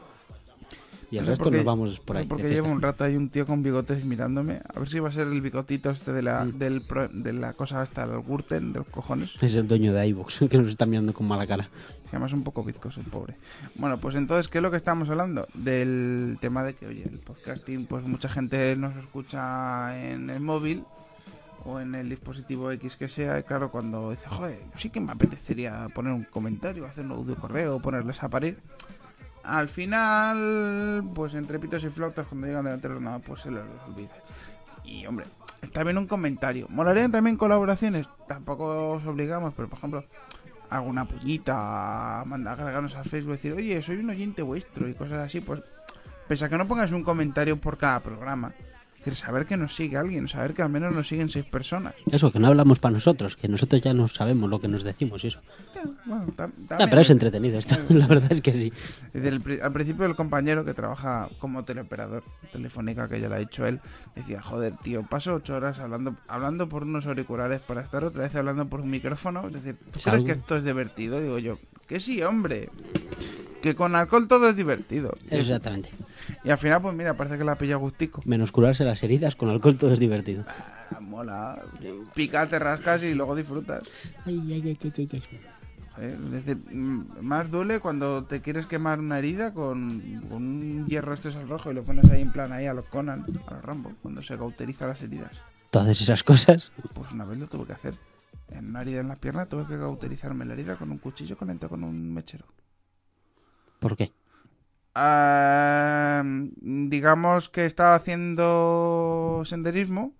Y el No resto nos vamos por no ahí. sé Porque llevo un rato ahí un tío con bigotes mirándome. A ver si va a ser el bigotito este de la, Mm. del pro- de la cosa hasta el Gurten, de los cojones. Es el dueño de iVoox, que nos está mirando con mala cara. Se llama un poco bizcoso el pobre. Bueno, pues entonces, ¿qué es lo que estamos hablando? Del tema de que, oye, el podcasting, pues mucha gente nos escucha en el móvil o en el dispositivo X que sea. Y claro, cuando dice, joder, sí que me apetecería poner un comentario, hacer un audio correo, ponerles a parir. Al final, pues entre pitos y flautas, cuando llegan delante de nada, pues se les olvida. Y hombre, está bien un comentario. ¿Molarían también colaboraciones? Tampoco os obligamos, pero por ejemplo, alguna puñita, manda agregarnos al Facebook decir, oye, soy un oyente vuestro y cosas así, pues pese a que no pongas un comentario por cada programa, decir, saber que nos sigue alguien, saber que al menos nos siguen seis personas. Eso, que no hablamos para nosotros, que nosotros ya no sabemos lo que nos decimos y eso. Ya, bueno, Ah, pero es entretenido esto, la verdad es que sí. El al principio el compañero que trabaja como teleoperador telefónica, que ya lo ha dicho él, decía, joder, tío, paso ocho horas hablando hablando por unos auriculares para estar otra vez hablando por un micrófono. Es decir, ¿tú Es crees que esto es divertido? Digo yo, que sí, hombre. Que con alcohol todo es divertido. Exactamente. y al final, pues mira, parece que la pilla gustico. Menos curarse las heridas, con alcohol todo es divertido. Ah, mola. Pica, te rascas y luego disfrutas. Ay, ay, ay, ay. Joder, Es decir, mm, más duele cuando te quieres quemar una herida con, con un hierro este es al rojo y lo pones ahí en plan ahí a los Conan, a los Rambo, cuando se cauteriza las heridas. Todas esas cosas. Pues una vez lo tuve que hacer. En una herida en la pierna tuve que cauterizarme la herida con un cuchillo caliente con un mechero. ¿Por qué? Ah, digamos que estaba haciendo senderismo,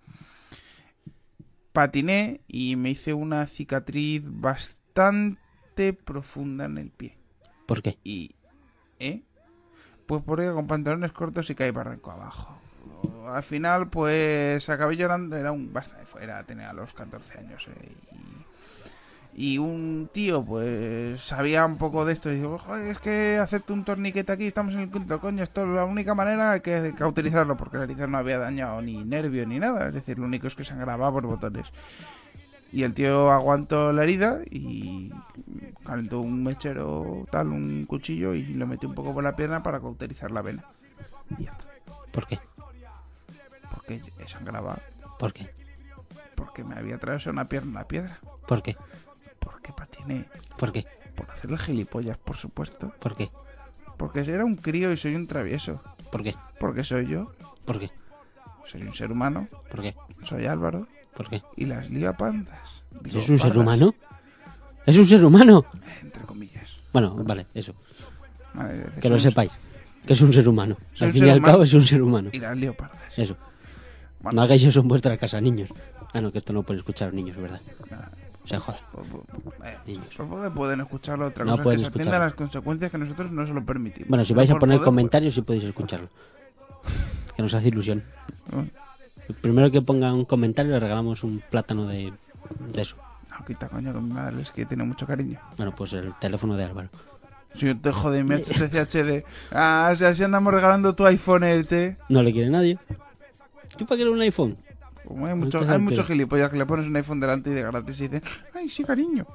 patiné y me hice una cicatriz bastante profunda en el pie. ¿Por qué? Y. ¿Eh? Pues porque con pantalones cortos y caí barranco abajo. Al final, pues acabé llorando. Era un. Basta, era, tenía los 14 años. eh, y, y un tío, pues sabía un poco de esto. Y dijo: Joder, es que hacerte un torniquete aquí, estamos en el quinto, coño. Esto es la única manera que cauterizarlo. Porque la herida no había dañado ni nervio ni nada. Es decir, lo único es que sangraba por botones. Y el tío aguantó la herida y calentó un mechero, tal, un cuchillo y lo metió un poco por la pierna para cauterizar la vena. Y ya está. ¿Por qué? Porque sangraba, ¿Por qué? porque me había atravesado una pierna una piedra. ¿Por qué? Porque patiné. ¿Por qué? Por hacerle gilipollas, por supuesto. ¿Por qué? Porque era un crío y soy un travieso. ¿Por qué? Porque soy yo. ¿Por qué? Soy un ser humano. ¿Por qué? Soy Álvaro. ¿Por qué? Y las lío a pandas. Digo, ¿Es un ser humano? ¿Es un ser humano? Entre comillas. Bueno, vale, eso. Vale, Que lo sepáis. Que es un ser humano. Soy Al fin y al cabo es un ser humano. Y las lío pardas. Eso. Bueno, No hagáis eso en vuestra casa, niños. Ah, no, que esto no pueden escuchar los niños, ¿verdad? nada. Se jodan. Pues, pues, eh, Niños. supongo que pueden escucharlo. Otra No cosa pueden que se atiendan escucharlo. las consecuencias que nosotros no se lo permitimos. Bueno, si vais a por poner poder, comentarios, sí podéis escucharlo. Que nos hace ilusión. pues, El primero que ponga un comentario le regalamos un plátano de, de eso. no, quita coño, con mi madre es que tiene mucho cariño. Bueno, pues el teléfono de Álvaro. Si yo te jode mi HTC HD. Ah, si así andamos regalando tu iPhone LT. No le quiere nadie. ¿Yo para qué un iPhone? Como hay muchos hay muchos gilipollas que le pones un iPhone delante y de gratis y dicen, ay, sí, cariño.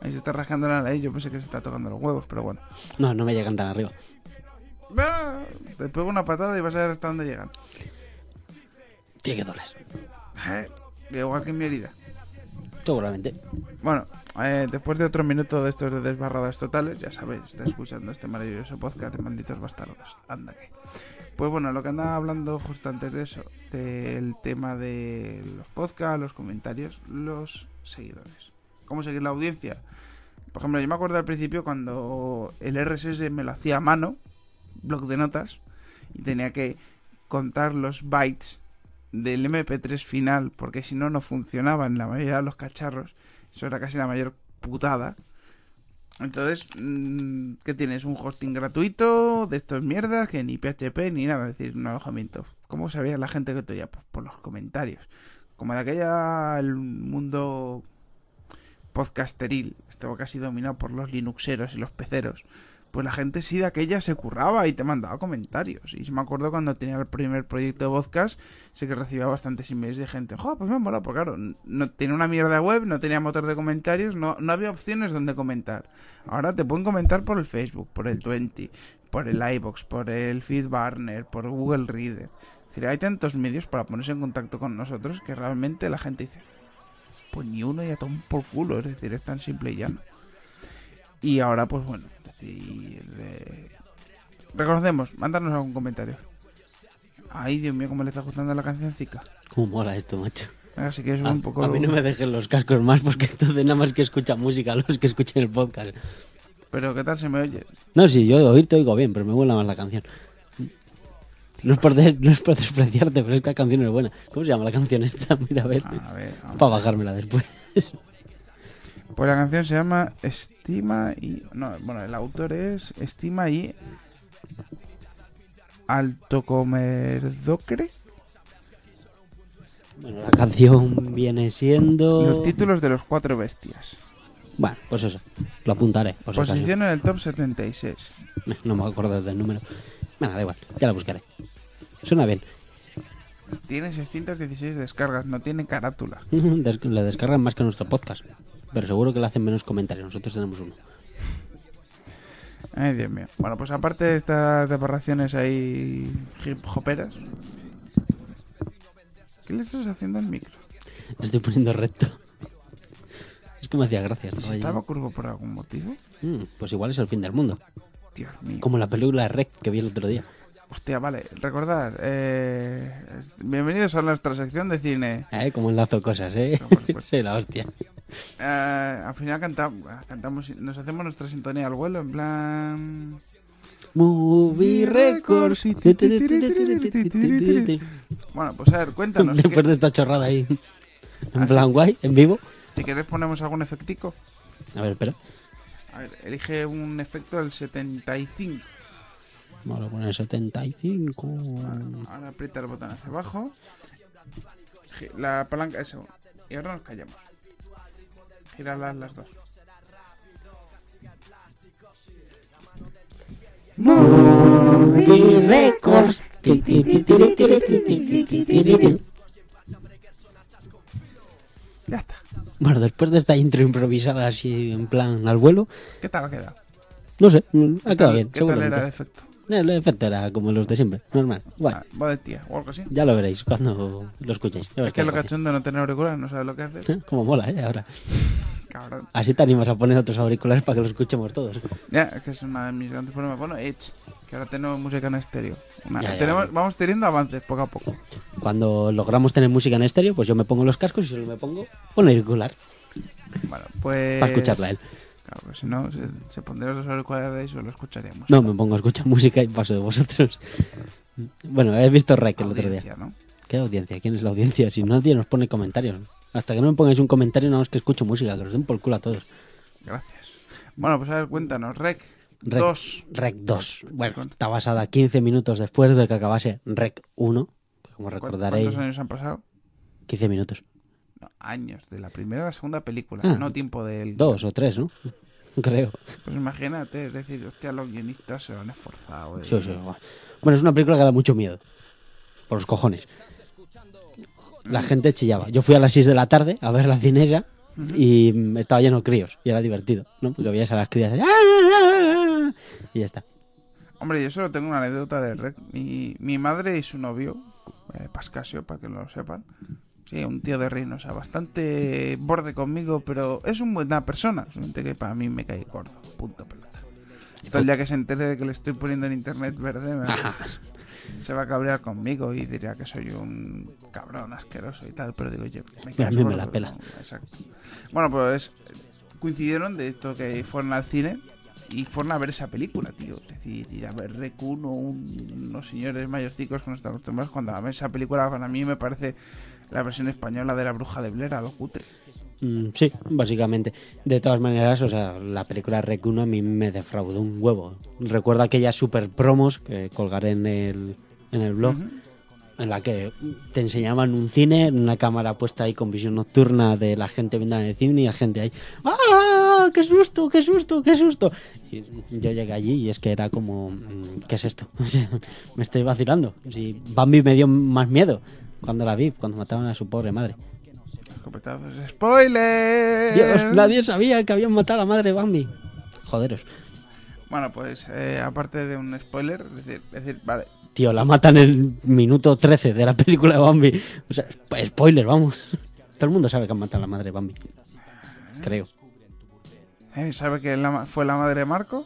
Ahí se está rascando la nariz, yo pensé que se está tocando los huevos, pero bueno. No, no me llegan tan arriba. Ah, Te pego una patada y vas a ver hasta dónde llegan. Tiene que doler. Eh, Igual que en mi herida. Seguramente. Bueno, eh, después de otro minuto de estos de desbarradas totales, ya sabéis, está escuchando este maravilloso podcast de malditos bastardos. Anda que. Pues bueno, lo que andaba hablando justo antes de eso, del tema de los podcasts, los comentarios, los seguidores. cómo seguir la audiencia. Por ejemplo, yo me acuerdo al principio cuando el RSS me lo hacía a mano, bloc de notas, y tenía que contar los bytes del MP3 final, porque si no, no funcionaba en la mayoría de los cacharros. Eso era casi la mayor putada. Entonces, mm, ¿qué tienes? Un hosting gratuito de estos mierdas que ni PHP ni nada, es decir, un alojamiento. ¿Cómo sabía la gente que te oía? Pues por los comentarios. Como de aquella el mundo podcasteril estaba casi dominado por los linuxeros y los peceros, pues la gente sí de aquella se curraba y te mandaba comentarios. Y me acuerdo cuando tenía el primer proyecto de podcast, sé que recibía bastantes emails de gente, jo, pues me ha porque claro, no tenía una mierda web, no tenía motor de comentarios, no, no había opciones donde comentar. Ahora te pueden comentar por el Facebook, por el 20, por el iBox, por el Feedburner, por Google Reader. Es decir, hay tantos medios para ponerse en contacto con nosotros que realmente la gente dice, pues ni uno ya toma por culo, es decir, es tan simple y llano. Y ahora, pues bueno, si reconocemos, mándanos algún comentario. Ay, Dios mío, cómo le está gustando la canción Zika. Cómo mola esto, macho. Así que es A, un poco. a mí no me dejen los cascos más porque entonces nada más que escucha música los que escuchen el podcast. Pero ¿qué tal se me oye? No, sí, yo de oír te oigo bien, pero me mola más la canción. No es, por de- no es por despreciarte, pero es que la canción es buena. ¿Cómo se llama la canción esta? Mira, a ver. A ver, vamos. Para bajármela después. Pues la canción se llama Estima y. No, bueno, el autor es Estima y. Alto Comerdocre. Bueno, la canción viene siendo... Los títulos de los cuatro bestias. Bueno, pues eso. Lo apuntaré. Por. Posición en el top 76. No me acuerdo del número. Bueno, da igual. Ya la buscaré. Suena bien. Tiene 616 descargas, no tiene carátula. Le descargan más que nuestro podcast. Pero seguro que le hacen menos comentarios. Nosotros tenemos uno. Ay, Dios mío. Bueno, pues aparte de estas deparraciones ahí hip hoperas. ¿Qué le estás haciendo al micro? Estoy poniendo recto. Es que me hacía gracia. Estaba. ¿Estaba curvo por algún motivo? Mm, pues igual es el fin del mundo. Dios mío. Como la película de Rec que vi el otro día. Hostia, vale. Recordad, eh, bienvenidos a nuestra sección de cine. Eh, como enlazo cosas, ¿eh? No, sí, la hostia. Eh, al final cantamos, cantamos, nos hacemos nuestra sintonía al vuelo, en plan... Movie Records. Bueno, pues a ver, cuéntanos. Después ¿qué- de esta chorrada ahí. Ah, En plan guay, en vivo. Si querés ponemos algún efectico. A ver, espera. A ver, elige un efecto del 75. Vamos a poner 75. Ahora aprieta el botón hacia abajo. La palanca, eso. Y ahora nos callamos. Gíralas las dos. Movie Records. Ya está. Bueno, después de esta intro improvisada así en plan al vuelo, ¿Qué tal ha quedado? no sé, mm, ha ¿Qué quedado bien. ¿qué tal era el efecto? El efecto era como los de siempre, normal. Bueno, Ah, de tía o algo así. ya lo veréis cuando lo escuchéis. Es que lo cachondo no tener auriculares, no sabes lo que haces. ¿Eh? Como mola, ¿eh? Ahora. Cabrón. Así te animas a poner otros auriculares para que lo escuchemos todos. Ya, es que es una de mis grandes problemas. Bueno, Edge, que ahora tenemos música en estéreo. Una- Ya, ya, tenemos, ya. Vamos teniendo avances poco a poco. Cuando logramos tener música en estéreo, pues yo me pongo los cascos y solo me pongo un auricular Bueno, pues... para escucharla él. Claro, pues si no, se, se pondría los auriculares y solo escucharíamos. No, me pongo a escuchar música y paso de vosotros. Bueno, he visto Rec el otro día. ¿no? ¿Qué audiencia? ¿Quién es la audiencia? Si nadie nos pone comentarios. Hasta que no me pongáis un comentario, nada más que escucho música, que los den por culo a todos. Gracias. Bueno, pues a ver, cuéntanos. Rec, Rec 2. Rec 2. Bueno, está basada 15 minutos después de que acabase Rec 1. Que como recordaréis, ¿Cuántos años han pasado? 15 minutos. No, años. De la primera a la segunda película. Ah. no tiempo del... Dos o tres, ¿no? Creo. Pues imagínate, es decir, hostia, los guionistas se lo han esforzado. eh. Sí, sí, guau. Bueno, es una película que da mucho miedo. Por los cojones. La gente chillaba. Yo fui a las 6 de la tarde a ver la cinesa y mm, estaba lleno de críos. Y era divertido, ¿no? Porque veías a las crías ahí, "Ah". y ya está. Hombre, yo solo tengo una anécdota de Rec. Mi, mi madre y su novio, eh, Pascasio, para que lo sepan. Sí, un tío de reino, o sea, bastante borde conmigo, pero es una buena persona. Solamente que para mí me cae gordo. Punto pelota. Todo el día que se entere de que le estoy poniendo en internet verde, me se va a cabrear conmigo y diría que soy un cabrón asqueroso y tal, pero digo yo, me quedas mí me gordo, la pela. ¿no? Exacto. Bueno, pues coincidieron de esto que fueron al cine y fueron a ver esa película, tío. Es decir, ir a ver Recuno, un- unos señores mayorcicos que no están acostumbrados cuando a ver esa película, para mí me parece la versión española de La Bruja de Blair, a lo cutre. Mm, sí, básicamente. De todas maneras, o sea, la película Rec 1 a mí me defraudó un huevo. Recuerdo aquellas super promos que colgaré en el, en el blog, Ujú. en la que te enseñaban un cine, una cámara puesta ahí con visión nocturna de la gente viendo en el cine y la gente ahí, ¡ah! ¡Qué susto, qué susto, qué susto! Y yo llegué allí y es que era como, mm, ¿qué es esto? Me estoy vacilando. Si Bambi me dio más miedo cuando la vi, cuando mataban a su pobre madre. Escopetazos. ¡Spoiler! Dios, nadie sabía que habían matado a la madre Bambi. Joderos. Bueno, pues eh, aparte de un spoiler, es decir, es decir, vale, Tío, la matan en el minuto 13 de la película de Bambi. O sea, sp- spoiler, vamos. Todo el mundo sabe que han matado a la madre de Bambi. Creo. ¿eh? ¿sabe que la fue la madre de Marco?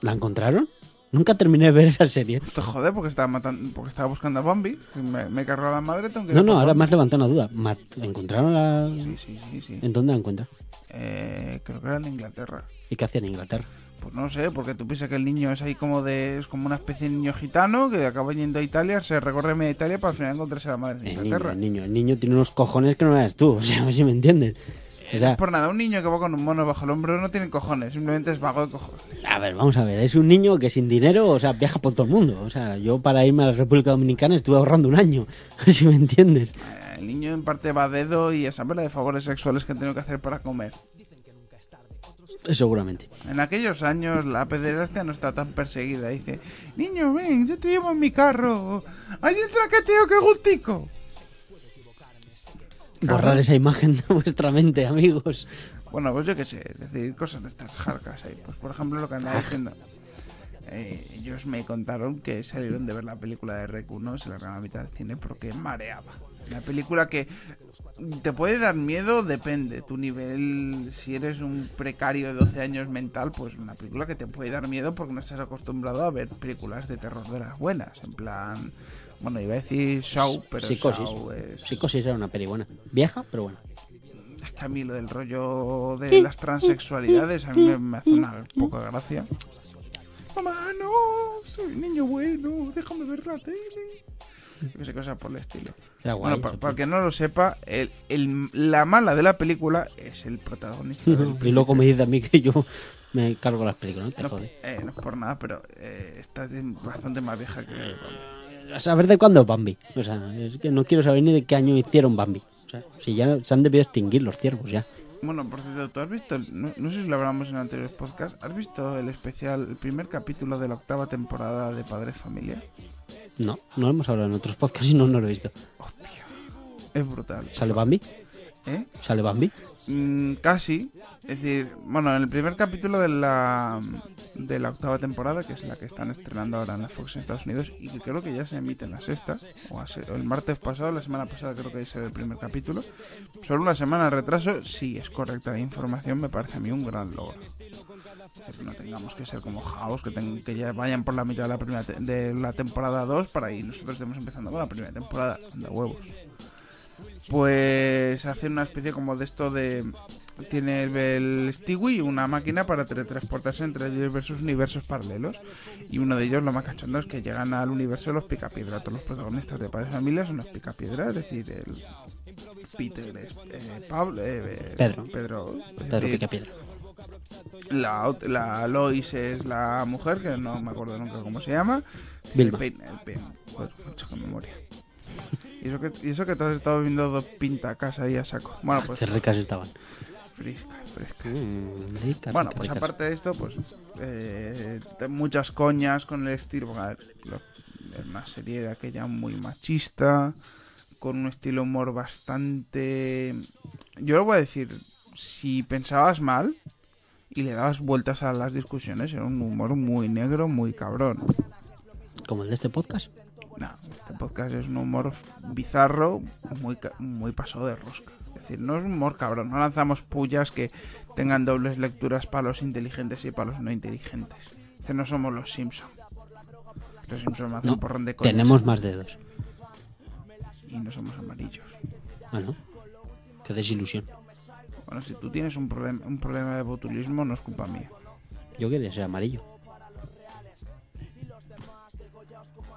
¿La encontraron? Nunca terminé de ver esa serie. Pues joder, porque estaba matando, porque estaba buscando a Bambi. Me, me cargó a la madre, tengo que No, no, ahora Bambi. me has levantado una duda. Mat- ¿Encontraron la...? Sí, sí, sí, sí. ¿En dónde la encuentran? Eh, creo que era en Inglaterra. ¿Y qué hacía en Inglaterra? Pues no sé, porque tú piensas que el niño es ahí como de. Es como una especie de niño gitano que acaba yendo a Italia, se recorre media Italia para al final encontrarse a la madre en El niño, Inglaterra. el niño. El niño tiene unos cojones que no eres tú. O sea, a ver si me entiendes. O No sea, es por nada, un niño que va con un mono bajo el hombro no tiene cojones, simplemente es vago de cojones. a ver, vamos a ver. Es un niño que sin dinero, o sea, viaja por todo el mundo. O sea, yo para irme a la República Dominicana estuve ahorrando un año. Si me entiendes. Eh, El niño en parte va a dedo y a saber la de favores sexuales que ha tenido que hacer para comer. Seguramente. En aquellos años la pederastia no está tan perseguida. Dice, niño, ven, yo te llevo en mi carro. ¡Hay el traqueteo que gustico! Borrar esa imagen de vuestra mente, amigos. Bueno, pues yo qué sé, decir, cosas de estas jarcas ahí. Pues por ejemplo lo que andaba diciendo. Eh, ellos me contaron que salieron de ver la película de Rec 1, se largaron a la mitad del cine porque mareaba. Una película que te puede dar miedo, depende. Tu nivel, si eres un precario de 12 años mental, pues una película que te puede dar miedo porque no estás acostumbrado a ver películas de terror de las buenas. En plan, bueno, iba a decir Shaw, pero Psicosis. Shaw es... Psicosis era una peli buena. Vieja, pero buena. Es que a mí lo del rollo de las transexualidades a mí me, me hace una poca gracia. Mamá, no, soy un niño bueno, déjame ver la tele. Que sé, cosas por el estilo. Era guay. Bueno, pa- esa para que no lo sepa, el, el- la mala de la película es el protagonista. del y luego me dice a mí que yo me cargo las películas, ¿no? Te No, jode. eh, no es por nada, pero eh, está de- bastante más vieja que... A saber de cuándo es Bambi. O sea, es que no quiero saber ni de qué año hicieron Bambi. O sea, si ya se han debido extinguir los ciervos ya. Bueno, por cierto, ¿tú has visto, no, no sé si lo hablamos en anteriores podcasts, ¿has visto el especial, el primer capítulo de la octava temporada de Padre Familia? No, no hemos hablado en otros podcasts y no, no lo he visto. Hostia, es brutal. ¿Sale Bambi? ¿Eh? ¿Sale Bambi? Mm, casi. Es decir, bueno, en el primer capítulo de la, de la octava temporada, que es la que están estrenando ahora en la Fox en Estados Unidos, y que creo que ya se emite en la sexta, o, a el martes pasado, la semana pasada creo que es el primer capítulo. Solo una semana de retraso, si es correcta la información, me parece a mí un gran logro. Que no tengamos que ser como House, que, ten- que ya vayan por la mitad de la, primera de la temporada 2 para ahí nosotros estemos empezando con la primera temporada. De huevos. Pues hace una especie como de esto de... Tiene el, Stewie una máquina para teletransportarse entre diversos universos paralelos. Y uno de ellos, lo más cachondo, es que llegan al universo de los picapiedra. Todos los protagonistas de Padres Familia son los picapiedra, es decir, el Peter eh, Pablo, eh, eh, Pedro. Pedro, Pedro decir, Picapiedra. la, la Lois es la mujer, que no me acuerdo nunca cómo se llama. Vilma. El Payne, el. Joder, mucho con memoria. Y eso que, y eso que tú has estado viendo dos pintacas ahí a saco. Bueno, pues Qué ricas estaban. fresca, fresca. Mm, ricas, Bueno, ricas, pues ricas. aparte de esto, pues eh, muchas coñas con el estilo. es una serie de aquella muy machista, con un estilo humor bastante. Yo lo voy a decir, si pensabas mal y le dabas vueltas a las discusiones, era un humor muy negro, muy cabrón. Como el de este podcast. Este podcast es un humor bizarro, muy, muy pasado de rosca. Es decir, no es un humor cabrón, no lanzamos pullas que tengan dobles lecturas para los inteligentes y para los no inteligentes. Es decir, no somos los Simpson. Los Simpsons hacen No, un porrón de coñas. tenemos más dedos. Y no somos amarillos. Ah, ¿no? Qué desilusión. Bueno, si tú tienes un, problem- un problema de botulismo, no es culpa mía. Yo quería ser amarillo.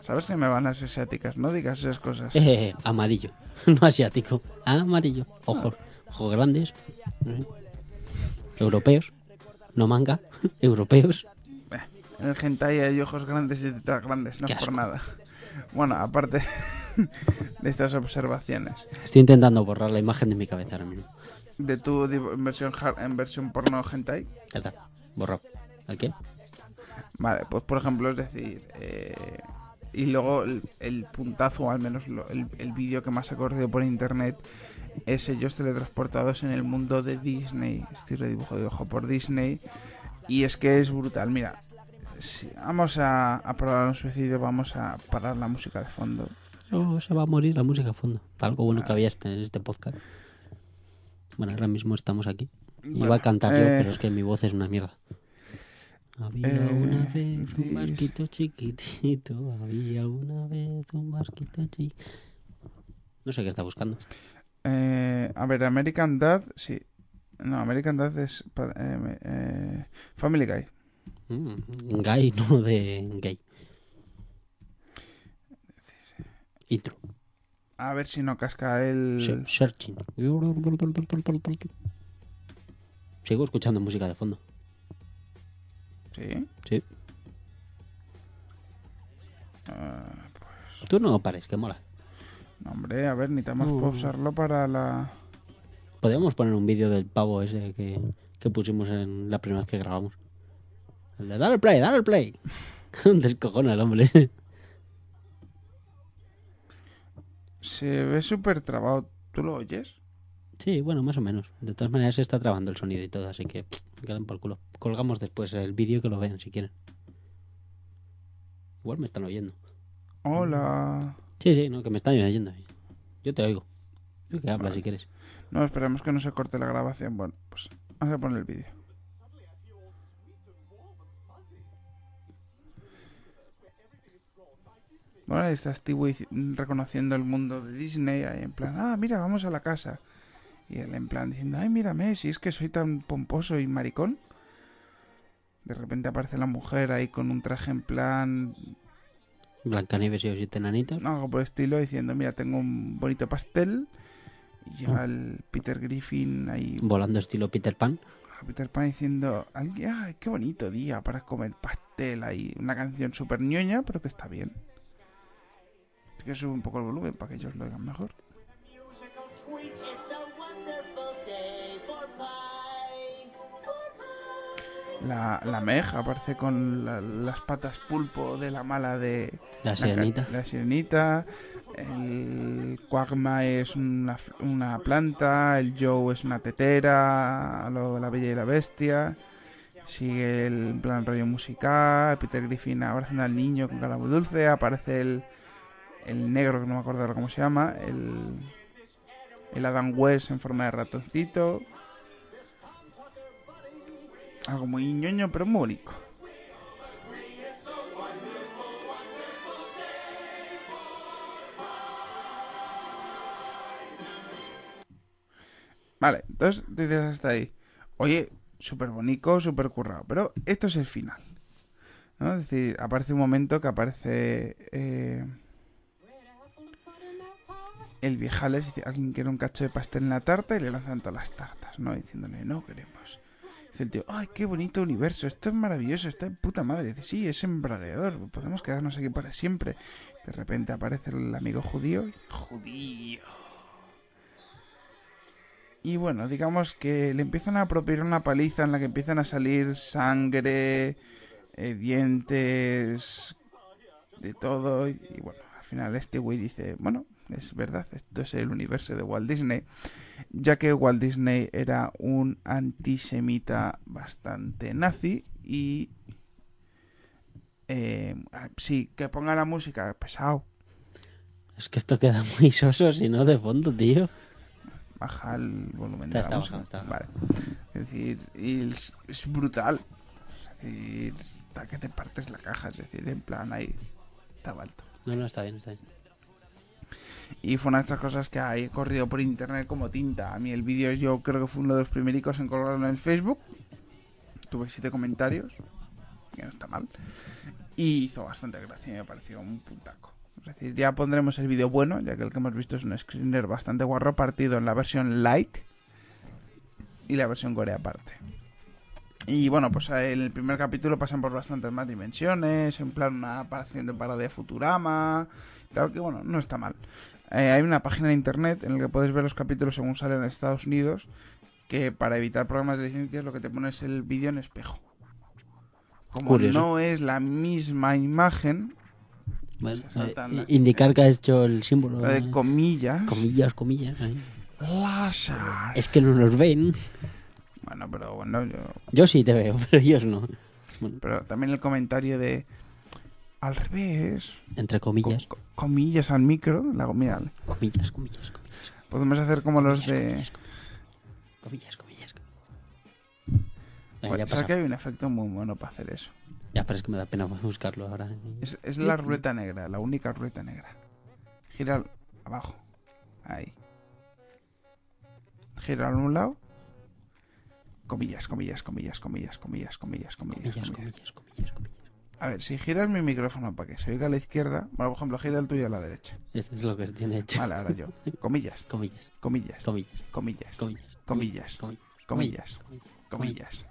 ¿Sabes que me van las asiáticas? No digas esas cosas. Eh, amarillo. No asiático. Amarillo. Ojos. Ojos grandes. sé. Europeos. No manga. Europeos. Eh, En el hentai hay ojos grandes y tetas grandes, no es por nada. Bueno, aparte de estas observaciones, Estoy intentando borrar la imagen de mi cabeza ahora mismo. de tu en versión, en versión porno hentai, Ya está. Borrado. ¿El qué? vale, pues por ejemplo, es decir, eh, y luego el, el puntazo, o al menos lo- el, el vídeo que más ha corrido por internet, es ellos teletransportados en el mundo de Disney, es decir, de de ojo por Disney, y es que es brutal, mira. Si vamos a, a probar un suicidio, vamos a parar la música de fondo. Oh, se va a morir la música a fondo. Algo bueno que había este- en este podcast. Bueno, ahora mismo estamos aquí. Iba Bueno, a cantar yo, eh, pero es que mi voz es una mierda. Había eh, una vez un barquito chiquitito, había una vez un barquito chiquitito. No sé qué está buscando. Eh, a ver, American Dad, sí. No, American Dad es eh, eh, Family Guy. Mm, gay, no de gay. Intro. A ver si no casca el... Se- Searching. Sigo escuchando música de fondo. Sí. Sí. Ah, Tú no pares, que mola. no, hombre, a ver, necesitamos No. pausarlo para la... Podríamos poner un vídeo del pavo ese que, que pusimos en la primera vez que grabamos. El de dale al play, dale al play. Un descojona el hombre ese. Se ve súper trabado. ¿Tú lo oyes? Sí, bueno, más o menos. De todas maneras se está trabando el sonido y todo, así que que den por culo. Colgamos después el vídeo que lo vean si quieren. Igual me están oyendo. Hola. Sí, sí, no, que me están oyendo. Yo te oigo. Tú que habla si quieres. No, esperemos que no se corte la grabación. Bueno, pues vamos a poner el vídeo. Bueno, ahí está Stewie reconociendo el mundo de Disney, ahí en plan, ah, mira, vamos a la casa. Y él en plan diciendo, ay, mírame, si es que soy tan pomposo y maricón. De repente aparece la mujer ahí con un traje en plan, Blancanieves y los siete enanitos. algo por el estilo, diciendo, mira, tengo un bonito pastel. Y lleva el Peter Griffin ahí Volando estilo Peter Pan. a Peter Pan diciendo, "Ay, qué bonito día para comer pastel ahí. Una canción súper ñoña, pero que está bien. Así que sube un poco el volumen para que ellos lo oigan mejor. La, la Meg aparece con la- las patas pulpo de la mala de La sirenita. La, sirenita. El Quagma es una, una planta. El Joe es una tetera. lo- la Bella y la Bestia. Sigue el plan rollo musical. Peter Griffin abrazando al niño con cara muy dulce. Aparece el, el negro, que no me acuerdo ahora cómo se llama. El, el Adam West en forma de ratoncito. Algo muy ñoño, pero muy bonito. Vale, entonces dices hasta ahí. Oye, súper bonito, súper currado. Pero esto es el final. ¿no? Es decir, aparece un momento que aparece eh, el viejales, dice, alguien quiere un cacho de pastel en la tarta y le lanzan todas las tartas, ¿no? Diciéndole, no queremos. Dice el tío, ay, qué bonito universo, esto es maravilloso, está de puta madre. Dice, sí, es embragueador, podemos quedarnos aquí para siempre. De repente aparece el amigo judío y dice, judío. Y bueno, digamos que le empiezan a apropiar una paliza en la que empiezan a salir sangre, eh, dientes, de todo. Y, y bueno, al final este güey dice, bueno, es verdad, esto es el universo de Walt Disney, ya que Walt Disney era un antisemita bastante nazi y... eh, sí, que ponga la música, pesado. Es que esto queda muy soso si no de fondo, tío. baja el volumen Está- de la está música. está Vale. Es decir, es brutal. Es decir, hasta que te partes la caja. Es decir, en plan ahí. estaba alto. No, no, está bien, está bien. Y fue una de estas cosas que hay corrido por internet como tinta. A mí el vídeo yo creo que fue uno de los primericos en colgarlo en Facebook. Tuve siete comentarios, que no está mal. Y hizo bastante gracia me pareció un puntaco. Es decir, ya pondremos el vídeo bueno, ya que el que hemos visto es un screener bastante guarro partido en la versión light y la versión Corea aparte. Y bueno, pues en el primer capítulo pasan por bastantes más dimensiones, en plan una aparición de Futurama, tal que bueno, no está mal. Eh, hay una página de internet en la que puedes ver los capítulos según salen en Estados Unidos, que para evitar problemas de licencias lo que te pone es el vídeo en espejo. Como Curioso. no es la misma imagen, Bueno, eh, indicar que ha hecho el símbolo. la de eh, comillas, comillas, comillas. ahí. láser. Es que no nos ven. Bueno, pero bueno, yo... Yo sí te veo, pero ellos no. Bueno, Pero también el comentario de... Al revés. entre co- comillas, co- comillas al micro. La, mira, comillas, comillas, comillas. podemos hacer como los de... Comillas, comillas. comillas. Venga, ya ¿Sabes pasa. que hay un efecto muy bueno para hacer eso? Ya, pero es que me da pena buscarlo ahora. Es, es la ruleta negra, la única ruleta negra. Gira abajo. Ahí. Gira a un lado. Comillas, comillas, comillas, comillas, comillas, comillas, comillas, Comillas, comillas. comillas, comillas, comillas. A ver, si giras mi micrófono para que se oiga a la izquierda, bueno, por ejemplo, gira el tuyo a la derecha. Esto es lo que tiene hecho. Vale, ahora yo. Comillas, Comillas, comillas, comillas, comillas, comillas. Comillas. Comillas. Comillas. Comillas. comillas,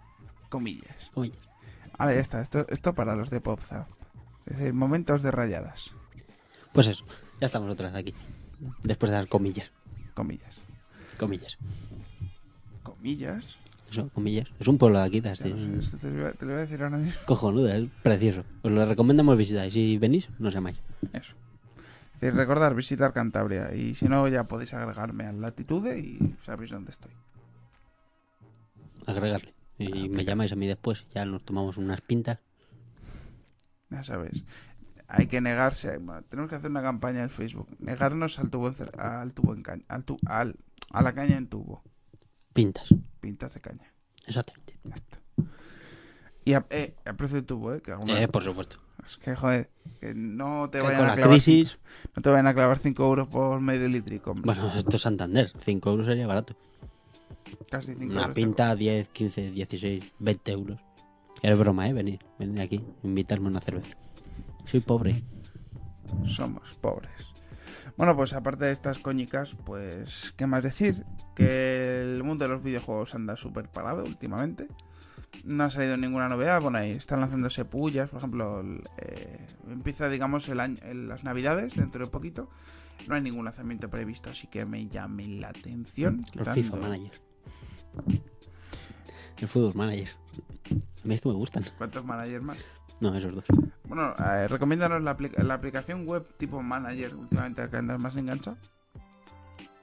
comillas. Comillas. Ahora ya está, esto, esto para los de PopZap. Es decir, momentos de rayadas. Pues eso, ya estamos otra vez aquí. Después de dar comillas. Comillas. Comillas. Comillas. Eso, comillas. Es un pueblo de aquí, esto te, lo iba- te lo voy a decir ahora mismo. Cojonudo, es precioso. Os lo recomendamos visitar. Y si venís, no os llamáis. Eso. Es decir, recordar visitar Cantabria. Y si no, ya podéis agregarme al latitude y sabéis dónde estoy. Agregarle. Y me llamáis a mí después. Ya nos tomamos unas pintas. Ya sabéis. Hay que negarse. bueno, tenemos que hacer una campaña en Facebook. Negarnos al tubo, al tubo en caña. Al tu- al- a la caña en tubo. Pintas. Pintas de caña. Exactamente. Ya está. Y a, eh, a precio de tubo, ¿eh? Que alguna- Eh, por supuesto. Es que, joder, que no te Que vayan con a la clavar crisis. cinco- no te vayan a clavar 5 euros por medio litro. hombre. Bueno, esto es Santander. 5 euros sería barato. Casi 5 Una euros. pinta 10, 15, 16, 20 euros. Es broma, ¿eh? Venir. Venir aquí. Invitarme a una cerveza. Soy pobre. Somos pobres. Bueno, pues aparte de estas coñicas, pues, ¿qué más decir? Que el mundo de los videojuegos anda súper parado últimamente. No ha salido ninguna novedad. Bueno, ahí están lanzándose pullas. Por ejemplo, eh, empieza, digamos, el año, las navidades dentro de poquito. No hay ningún lanzamiento previsto, así que me llame la atención. El quitando- FIFA Manager. El Fútbol Manager. A mí es que me gustan. ¿Cuántos managers más? No, esos dos. Bueno, eh, recomiéndanos la, apli- la aplicación web tipo manager últimamente que andas más enganchado.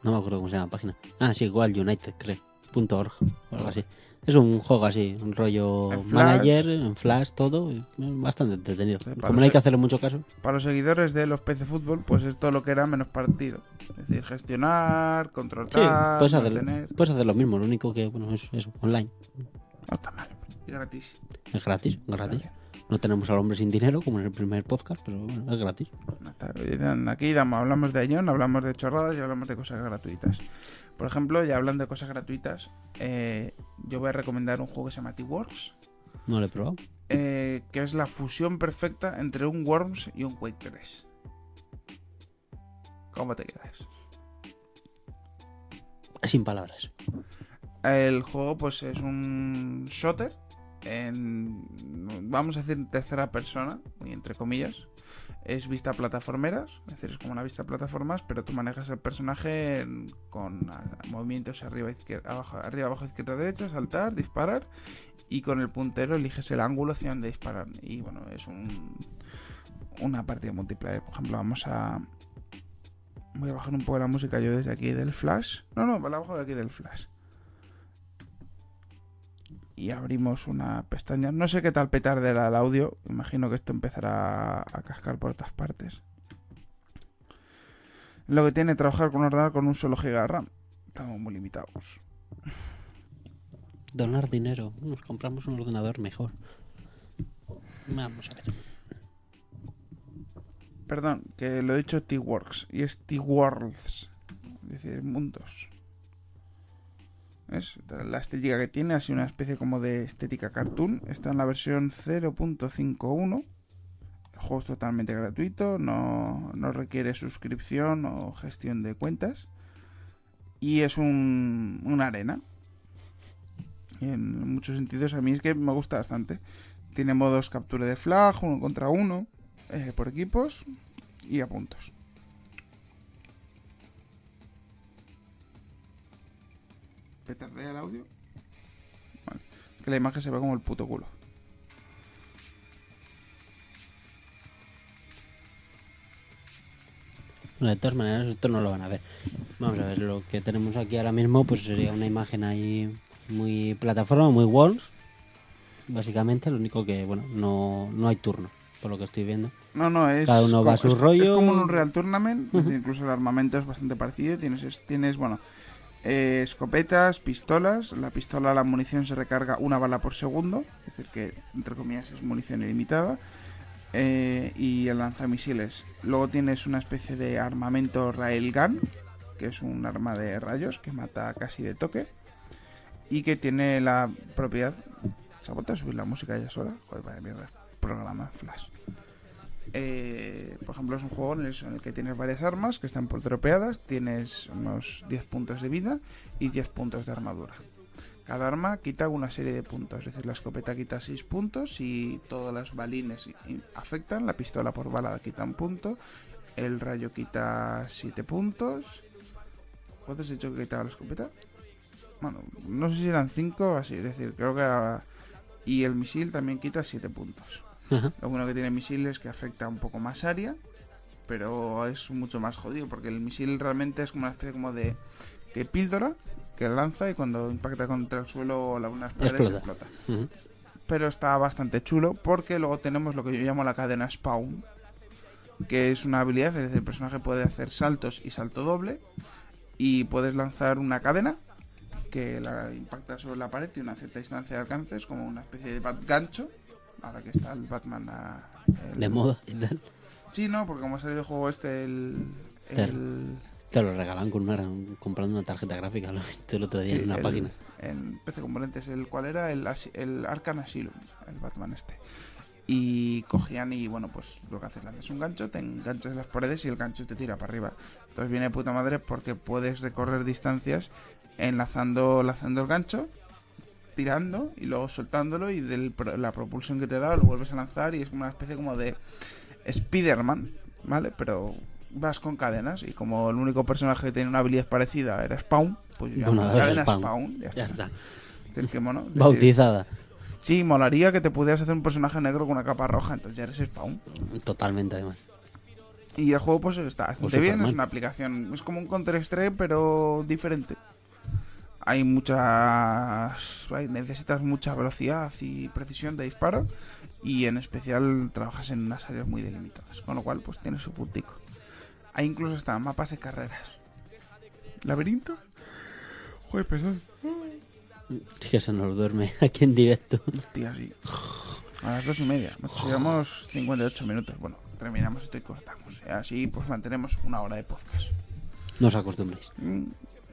No me acuerdo cómo se llama la página. Ah, sí, igual United, creo. Punto .org o algo así. Es un juego así, un rollo En manager, en flash, todo. Bastante entretenido. Sí, Como no hay que hacerle mucho caso. Para los seguidores de los PC Fútbol, pues es todo lo que era menos partido. Es decir, gestionar, controlar, Sí, puedes hacer, puedes hacer lo mismo. Lo único que, bueno, es online. No está mal. Y gratis. Es gratis, gratis. No tenemos al hombre sin dinero, como en el primer podcast, pero bueno, es gratis. Aquí damos- hablamos de Ion, hablamos de chorradas y hablamos de cosas gratuitas. Por ejemplo, ya hablando de cosas gratuitas, eh, yo voy a recomendar un juego que se llama T-Works, No lo he probado. eh, que es la fusión perfecta entre un Worms y un Quake 3. ¿Cómo te quedas? Sin palabras. El juego pues es un shooter en vamos a decir en tercera persona, muy entre comillas. Es vista plataformeras, es decir, es como una vista plataformas, pero tú manejas el personaje con ah, movimientos arriba, izquierda, abajo, arriba, abajo, izquierda, derecha, saltar, disparar y con el puntero eliges el ángulo hacia donde disparar. Y bueno, es un una partida multiplayer. Por ejemplo, vamos a voy a bajar un poco la música yo desde aquí del flash. No, no, la bajo de aquí del flash y abrimos una pestaña. No sé qué tal petarderá el audio. Imagino que esto empezará a cascar por otras partes. Lo que tiene trabajar con un ordenador con un solo giga de RAM. Estamos muy limitados. Donar dinero. Nos compramos un ordenador mejor. Vamos a ver. Perdón, que lo he dicho T-Works y es T-Worlds. Es decir, mundos. La estética que tiene, así una especie como de estética cartoon. Está en la versión 0.51. El juego es totalmente gratuito, no, no requiere suscripción o gestión de cuentas. Y es un, una arena. Y en muchos sentidos a mí es que me gusta bastante. Tiene modos captura de flag, uno contra uno, eh, por equipos y a puntos. ¿Petardea el audio? Que la imagen se ve como el puto culo. Bueno, de todas maneras, esto no lo van a ver. Vamos a ver, lo que tenemos aquí ahora mismo pues sería una imagen ahí muy plataforma, muy walls. Básicamente, lo único que, bueno, no, no hay turno, por lo que estoy viendo. No, no, es. Cada uno va a su es- rollo. Es como en un Real Tournament, incluso el armamento es bastante parecido. Tienes, es- tienes bueno, eh, escopetas, pistolas. La pistola, la munición se recarga una bala por segundo, es decir, que entre comillas es munición ilimitada. Eh, y el lanzamisiles. Luego tienes una especie de armamento Railgun, que es un arma de rayos que mata casi de toque. Y que tiene la propiedad. ¿Se ha subir la música ya sola? Joder, vaya mierda. Programa Flash. Eh, por ejemplo, es un juego en el, que tienes varias armas que están por dropeadas, tienes unos 10 puntos de vida y 10 puntos de armadura. Cada arma quita una serie de puntos, es decir, la escopeta quita 6 puntos y todas las balines afectan, la pistola por bala quita un punto, el rayo quita 7 puntos. ¿Cuántos he dicho que quitaba la escopeta? Bueno, no sé si eran 5 o así, es decir, creo que... ah, Y el misil también quita 7 puntos. Ajá. Lo bueno que tiene misil es que afecta un poco más área, pero es mucho más jodido porque el misil realmente es como una especie como de, de píldora que lanza y cuando impacta contra el suelo o la- unas paredes Explota. Pero está bastante chulo porque luego tenemos lo que yo llamo la cadena spawn, que es una habilidad, es decir, el personaje puede hacer saltos y salto doble y puedes lanzar una cadena que la impacta sobre la pared y una cierta distancia de alcance, es como una especie de gancho, ahora que está el Batman a, el- De moda y tal. Sí, no, porque como ha salido el juego este, el... el Te lo regalan con una, comprando una tarjeta gráfica, lo he visto el otro día sí, en una el- página. En PC Componentes, el cual era el, el Arkham Asylum, el Batman este. Y cogían y bueno, pues lo que haces, lanzas un gancho, te enganchas en las paredes y el gancho te tira para arriba. Entonces viene de puta madre porque puedes recorrer distancias enlazando, lanzando el gancho, tirando y luego soltándolo y de la propulsión que te da lo vuelves a lanzar y es una especie como de Spider-Man, ¿vale? Pero vas con cadenas y como el único personaje que tiene una habilidad parecida era Spawn, pues yo Bueno, cadena Spawn. Spawn, ya Ya está. que decir, Bautizada. Sí, molaría que te pudieras hacer un personaje negro con una capa roja, entonces ya eres Spawn. Totalmente, además. Y el juego pues está bastante bien, es una aplicación, es como un Counter Strike pero diferente. Hay muchas, hay- necesitas mucha velocidad y precisión de disparo y en especial trabajas en unas áreas muy delimitadas, con lo cual pues tiene su puntico. Hay incluso hasta mapas de carreras. ¿Laberinto? Joder, perdón. Es que se nos duerme aquí en directo. Hostia, sí. A las dos y media. Nos llevamos 58 minutos. Bueno, terminamos esto y cortamos. Así pues mantenemos una hora de podcast. No os acostumbréis. Mm,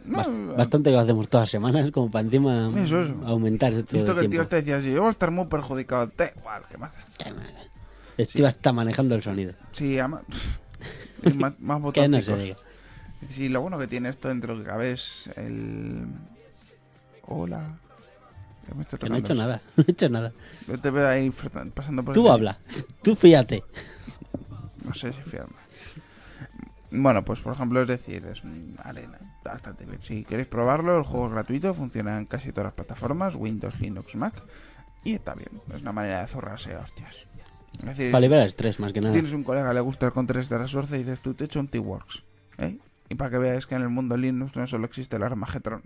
No, Bast- Bastante que lo hacemos todas las semanas, como para encima Eso, eso. aumentar todo Visto que el tío te decía así, yo voy a estar muy perjudicado. Da igual, ¿qué más? da? Estiva está manejando el sonido. Sí, ama... más, más Que no se diga. Sí, lo bueno que tiene esto dentro de lo que cabe es el... Hola. Que no he hecho eso. nada. No he hecho nada. Yo te veo ahí pasando por Tú el- habla. Tú fíjate. No sé si fiarme. Bueno, pues por ejemplo, es decir, es una arena. Está bastante bien. Si queréis probarlo, el juego es gratuito, funciona en casi todas las plataformas, Windows, Linux, Mac. Y está bien. Es una manera de zorrarse hostias. Es decir, Para liberar estrés, más que si nada. tienes un colega que le gusta el Counter de la suerte y dices tú, te echo un T-Works. ¿eh? Y para que veáis que en el mundo Linux no solo existe el Armageddon,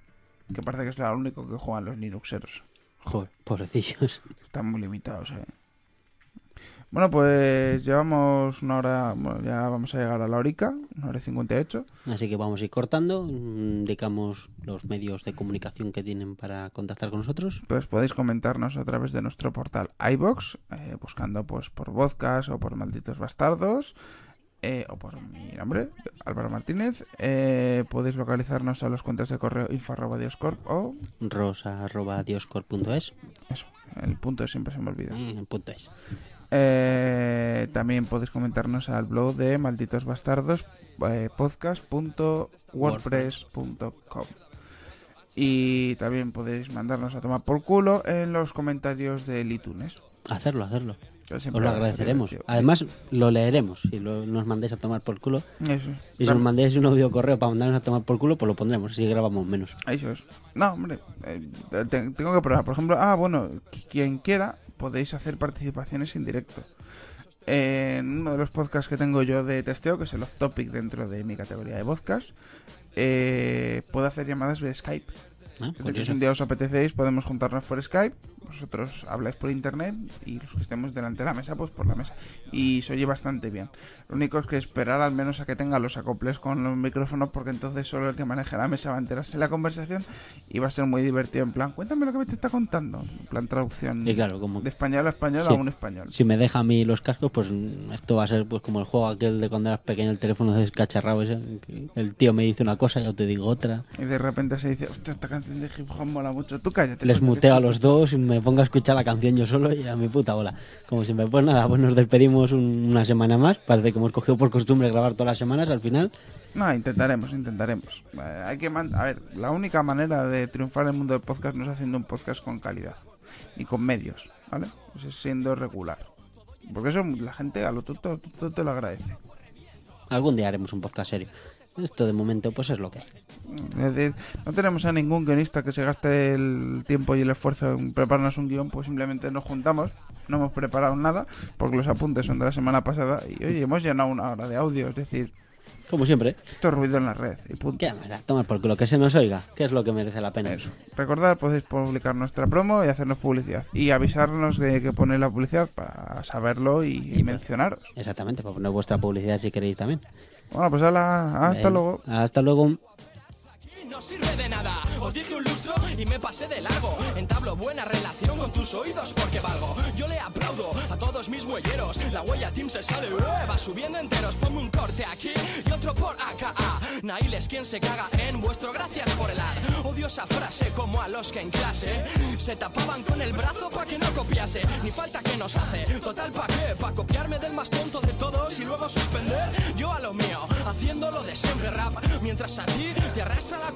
que parece que es lo único que juegan los Linuxeros. Joder, pobrecillos. Están muy limitados, eh. Bueno, pues llevamos una hora, bueno, ya vamos a llegar a la horica, una hora y 58. Así que vamos a ir cortando. Indicamos los medios de comunicación que tienen para contactar con nosotros. Pues podéis comentarnos a través de nuestro portal iBox, buscando pues por podcast o por malditos bastardos. eh, o por mi nombre, Álvaro Martínez. Eh, podéis localizarnos a los cuentas de correo info.dioscorp o rosa.dioscor.es. eso, el punto siempre se me olvida. Mm, punto es. Eh, también podéis comentarnos al blog de malditos bastardos eh, podcast.wordpress.com y también podéis mandarnos a tomar por culo en los comentarios del iTunes. Hacerlo, hacerlo. Os lo agradeceremos. Además, lo leeremos. Si lo- nos mandéis a tomar por culo. Eso. Y si nos mandéis un audio correo para mandarnos a tomar por culo, pues lo pondremos. Así grabamos menos. Eso es. No, hombre, eh, te- tengo que probar. Por ejemplo, ah, bueno, quien quiera, podéis hacer participaciones en directo. En uno de los podcasts que tengo yo de testeo, que es el off topic dentro de mi categoría de podcast, eh, puedo hacer llamadas de Skype. Es decir, que Curioso. si un día os apetecéis, podemos juntarnos por Skype. Vosotros habláis por internet y los que estemos delante de la mesa, pues por la mesa. Y se oye bastante bien. Lo único es que esperar al menos a que tenga los acoples con los micrófonos, porque entonces solo el que maneje la mesa va a enterarse de la conversación y va a ser muy divertido. En plan, cuéntame lo que me te está contando. En plan, traducción Y claro, como de español a español Sí. a un español. si me deja a mí los cascos, pues esto va a ser pues como el juego aquel de cuando eras pequeño, el teléfono descacharrado ese. El tío me dice una cosa yo te digo otra. Y de repente se dice, hostia, esta canción de hip hop mola mucho. Tú cállate. Les muteo a los dos y me pongo a escuchar la canción yo solo y a mi puta bola. Como siempre, pues nada, pues nos despedimos un- una semana más. Parece que hemos cogido por costumbre grabar todas las semanas al final. No, intentaremos, intentaremos. Eh, hay que man- a ver, la única manera de triunfar en el mundo del podcast no es haciendo un podcast con calidad ni con medios, ¿vale? Pues es siendo regular. Porque eso la gente a lo tonto te lo agradece. Algún día haremos un podcast serio. Esto de momento pues es lo que hay. Es decir, no tenemos a ningún guionista que se gaste el tiempo y el esfuerzo en prepararnos un guion, pues simplemente nos juntamos, no hemos preparado nada, porque los apuntes son de la semana pasada y oye, hemos llenado una hora de audio, es decir, Como siempre. esto es ruido en la red y punto. ¿Qué? Tomar por culo, que se nos oiga, que es lo que merece la pena. Eso. Recordad, podéis publicar nuestra promo y hacernos publicidad. Y avisarnos de que ponéis la publicidad para saberlo y, y mencionaros. Exactamente, para poner vuestra publicidad si queréis también. Bueno, pues hala, hasta Venga, luego. Hasta luego. No sirve de nada, os dije un lustro y me pasé de largo. Entablo buena relación con tus oídos porque valgo. Yo le aplaudo a todos mis huelleros. La huella team se sale, ¡eh! va subiendo enteros. Ponme un corte aquí y otro por acá. Nail es quien se caga en vuestro gracias por el ad. Odio esa frase como a los que en clase se tapaban con el brazo pa' que no copiase. Ni falta que nos hace, total pa' qué, pa' copiarme del más tonto de todos y luego suspender. Yo a lo mío, haciendo lo de siempre rap, mientras a ti te arrastra la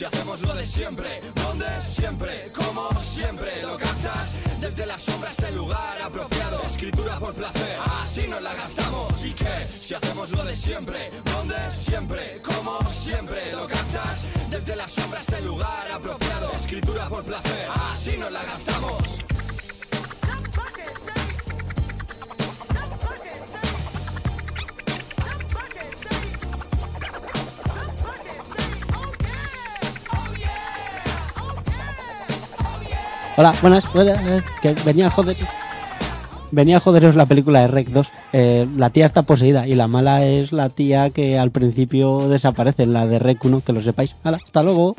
Si hacemos lo de siempre, ¿dónde? Siempre, como siempre, lo captas desde las sombras del lugar apropiado. Escritura por placer, así nos la gastamos. ¿Y qué? Si hacemos lo de siempre, ¿dónde? Siempre, como siempre, lo captas desde las sombras del lugar apropiado. Escritura por placer, así nos la gastamos. Hola, buenas. eh, Que venía a joder. Venía a joderos la película de Rec 2. Eh, la tía está poseída y la mala es la tía que al principio desaparece, la de Rec 1, que lo sepáis. Hala, hasta luego.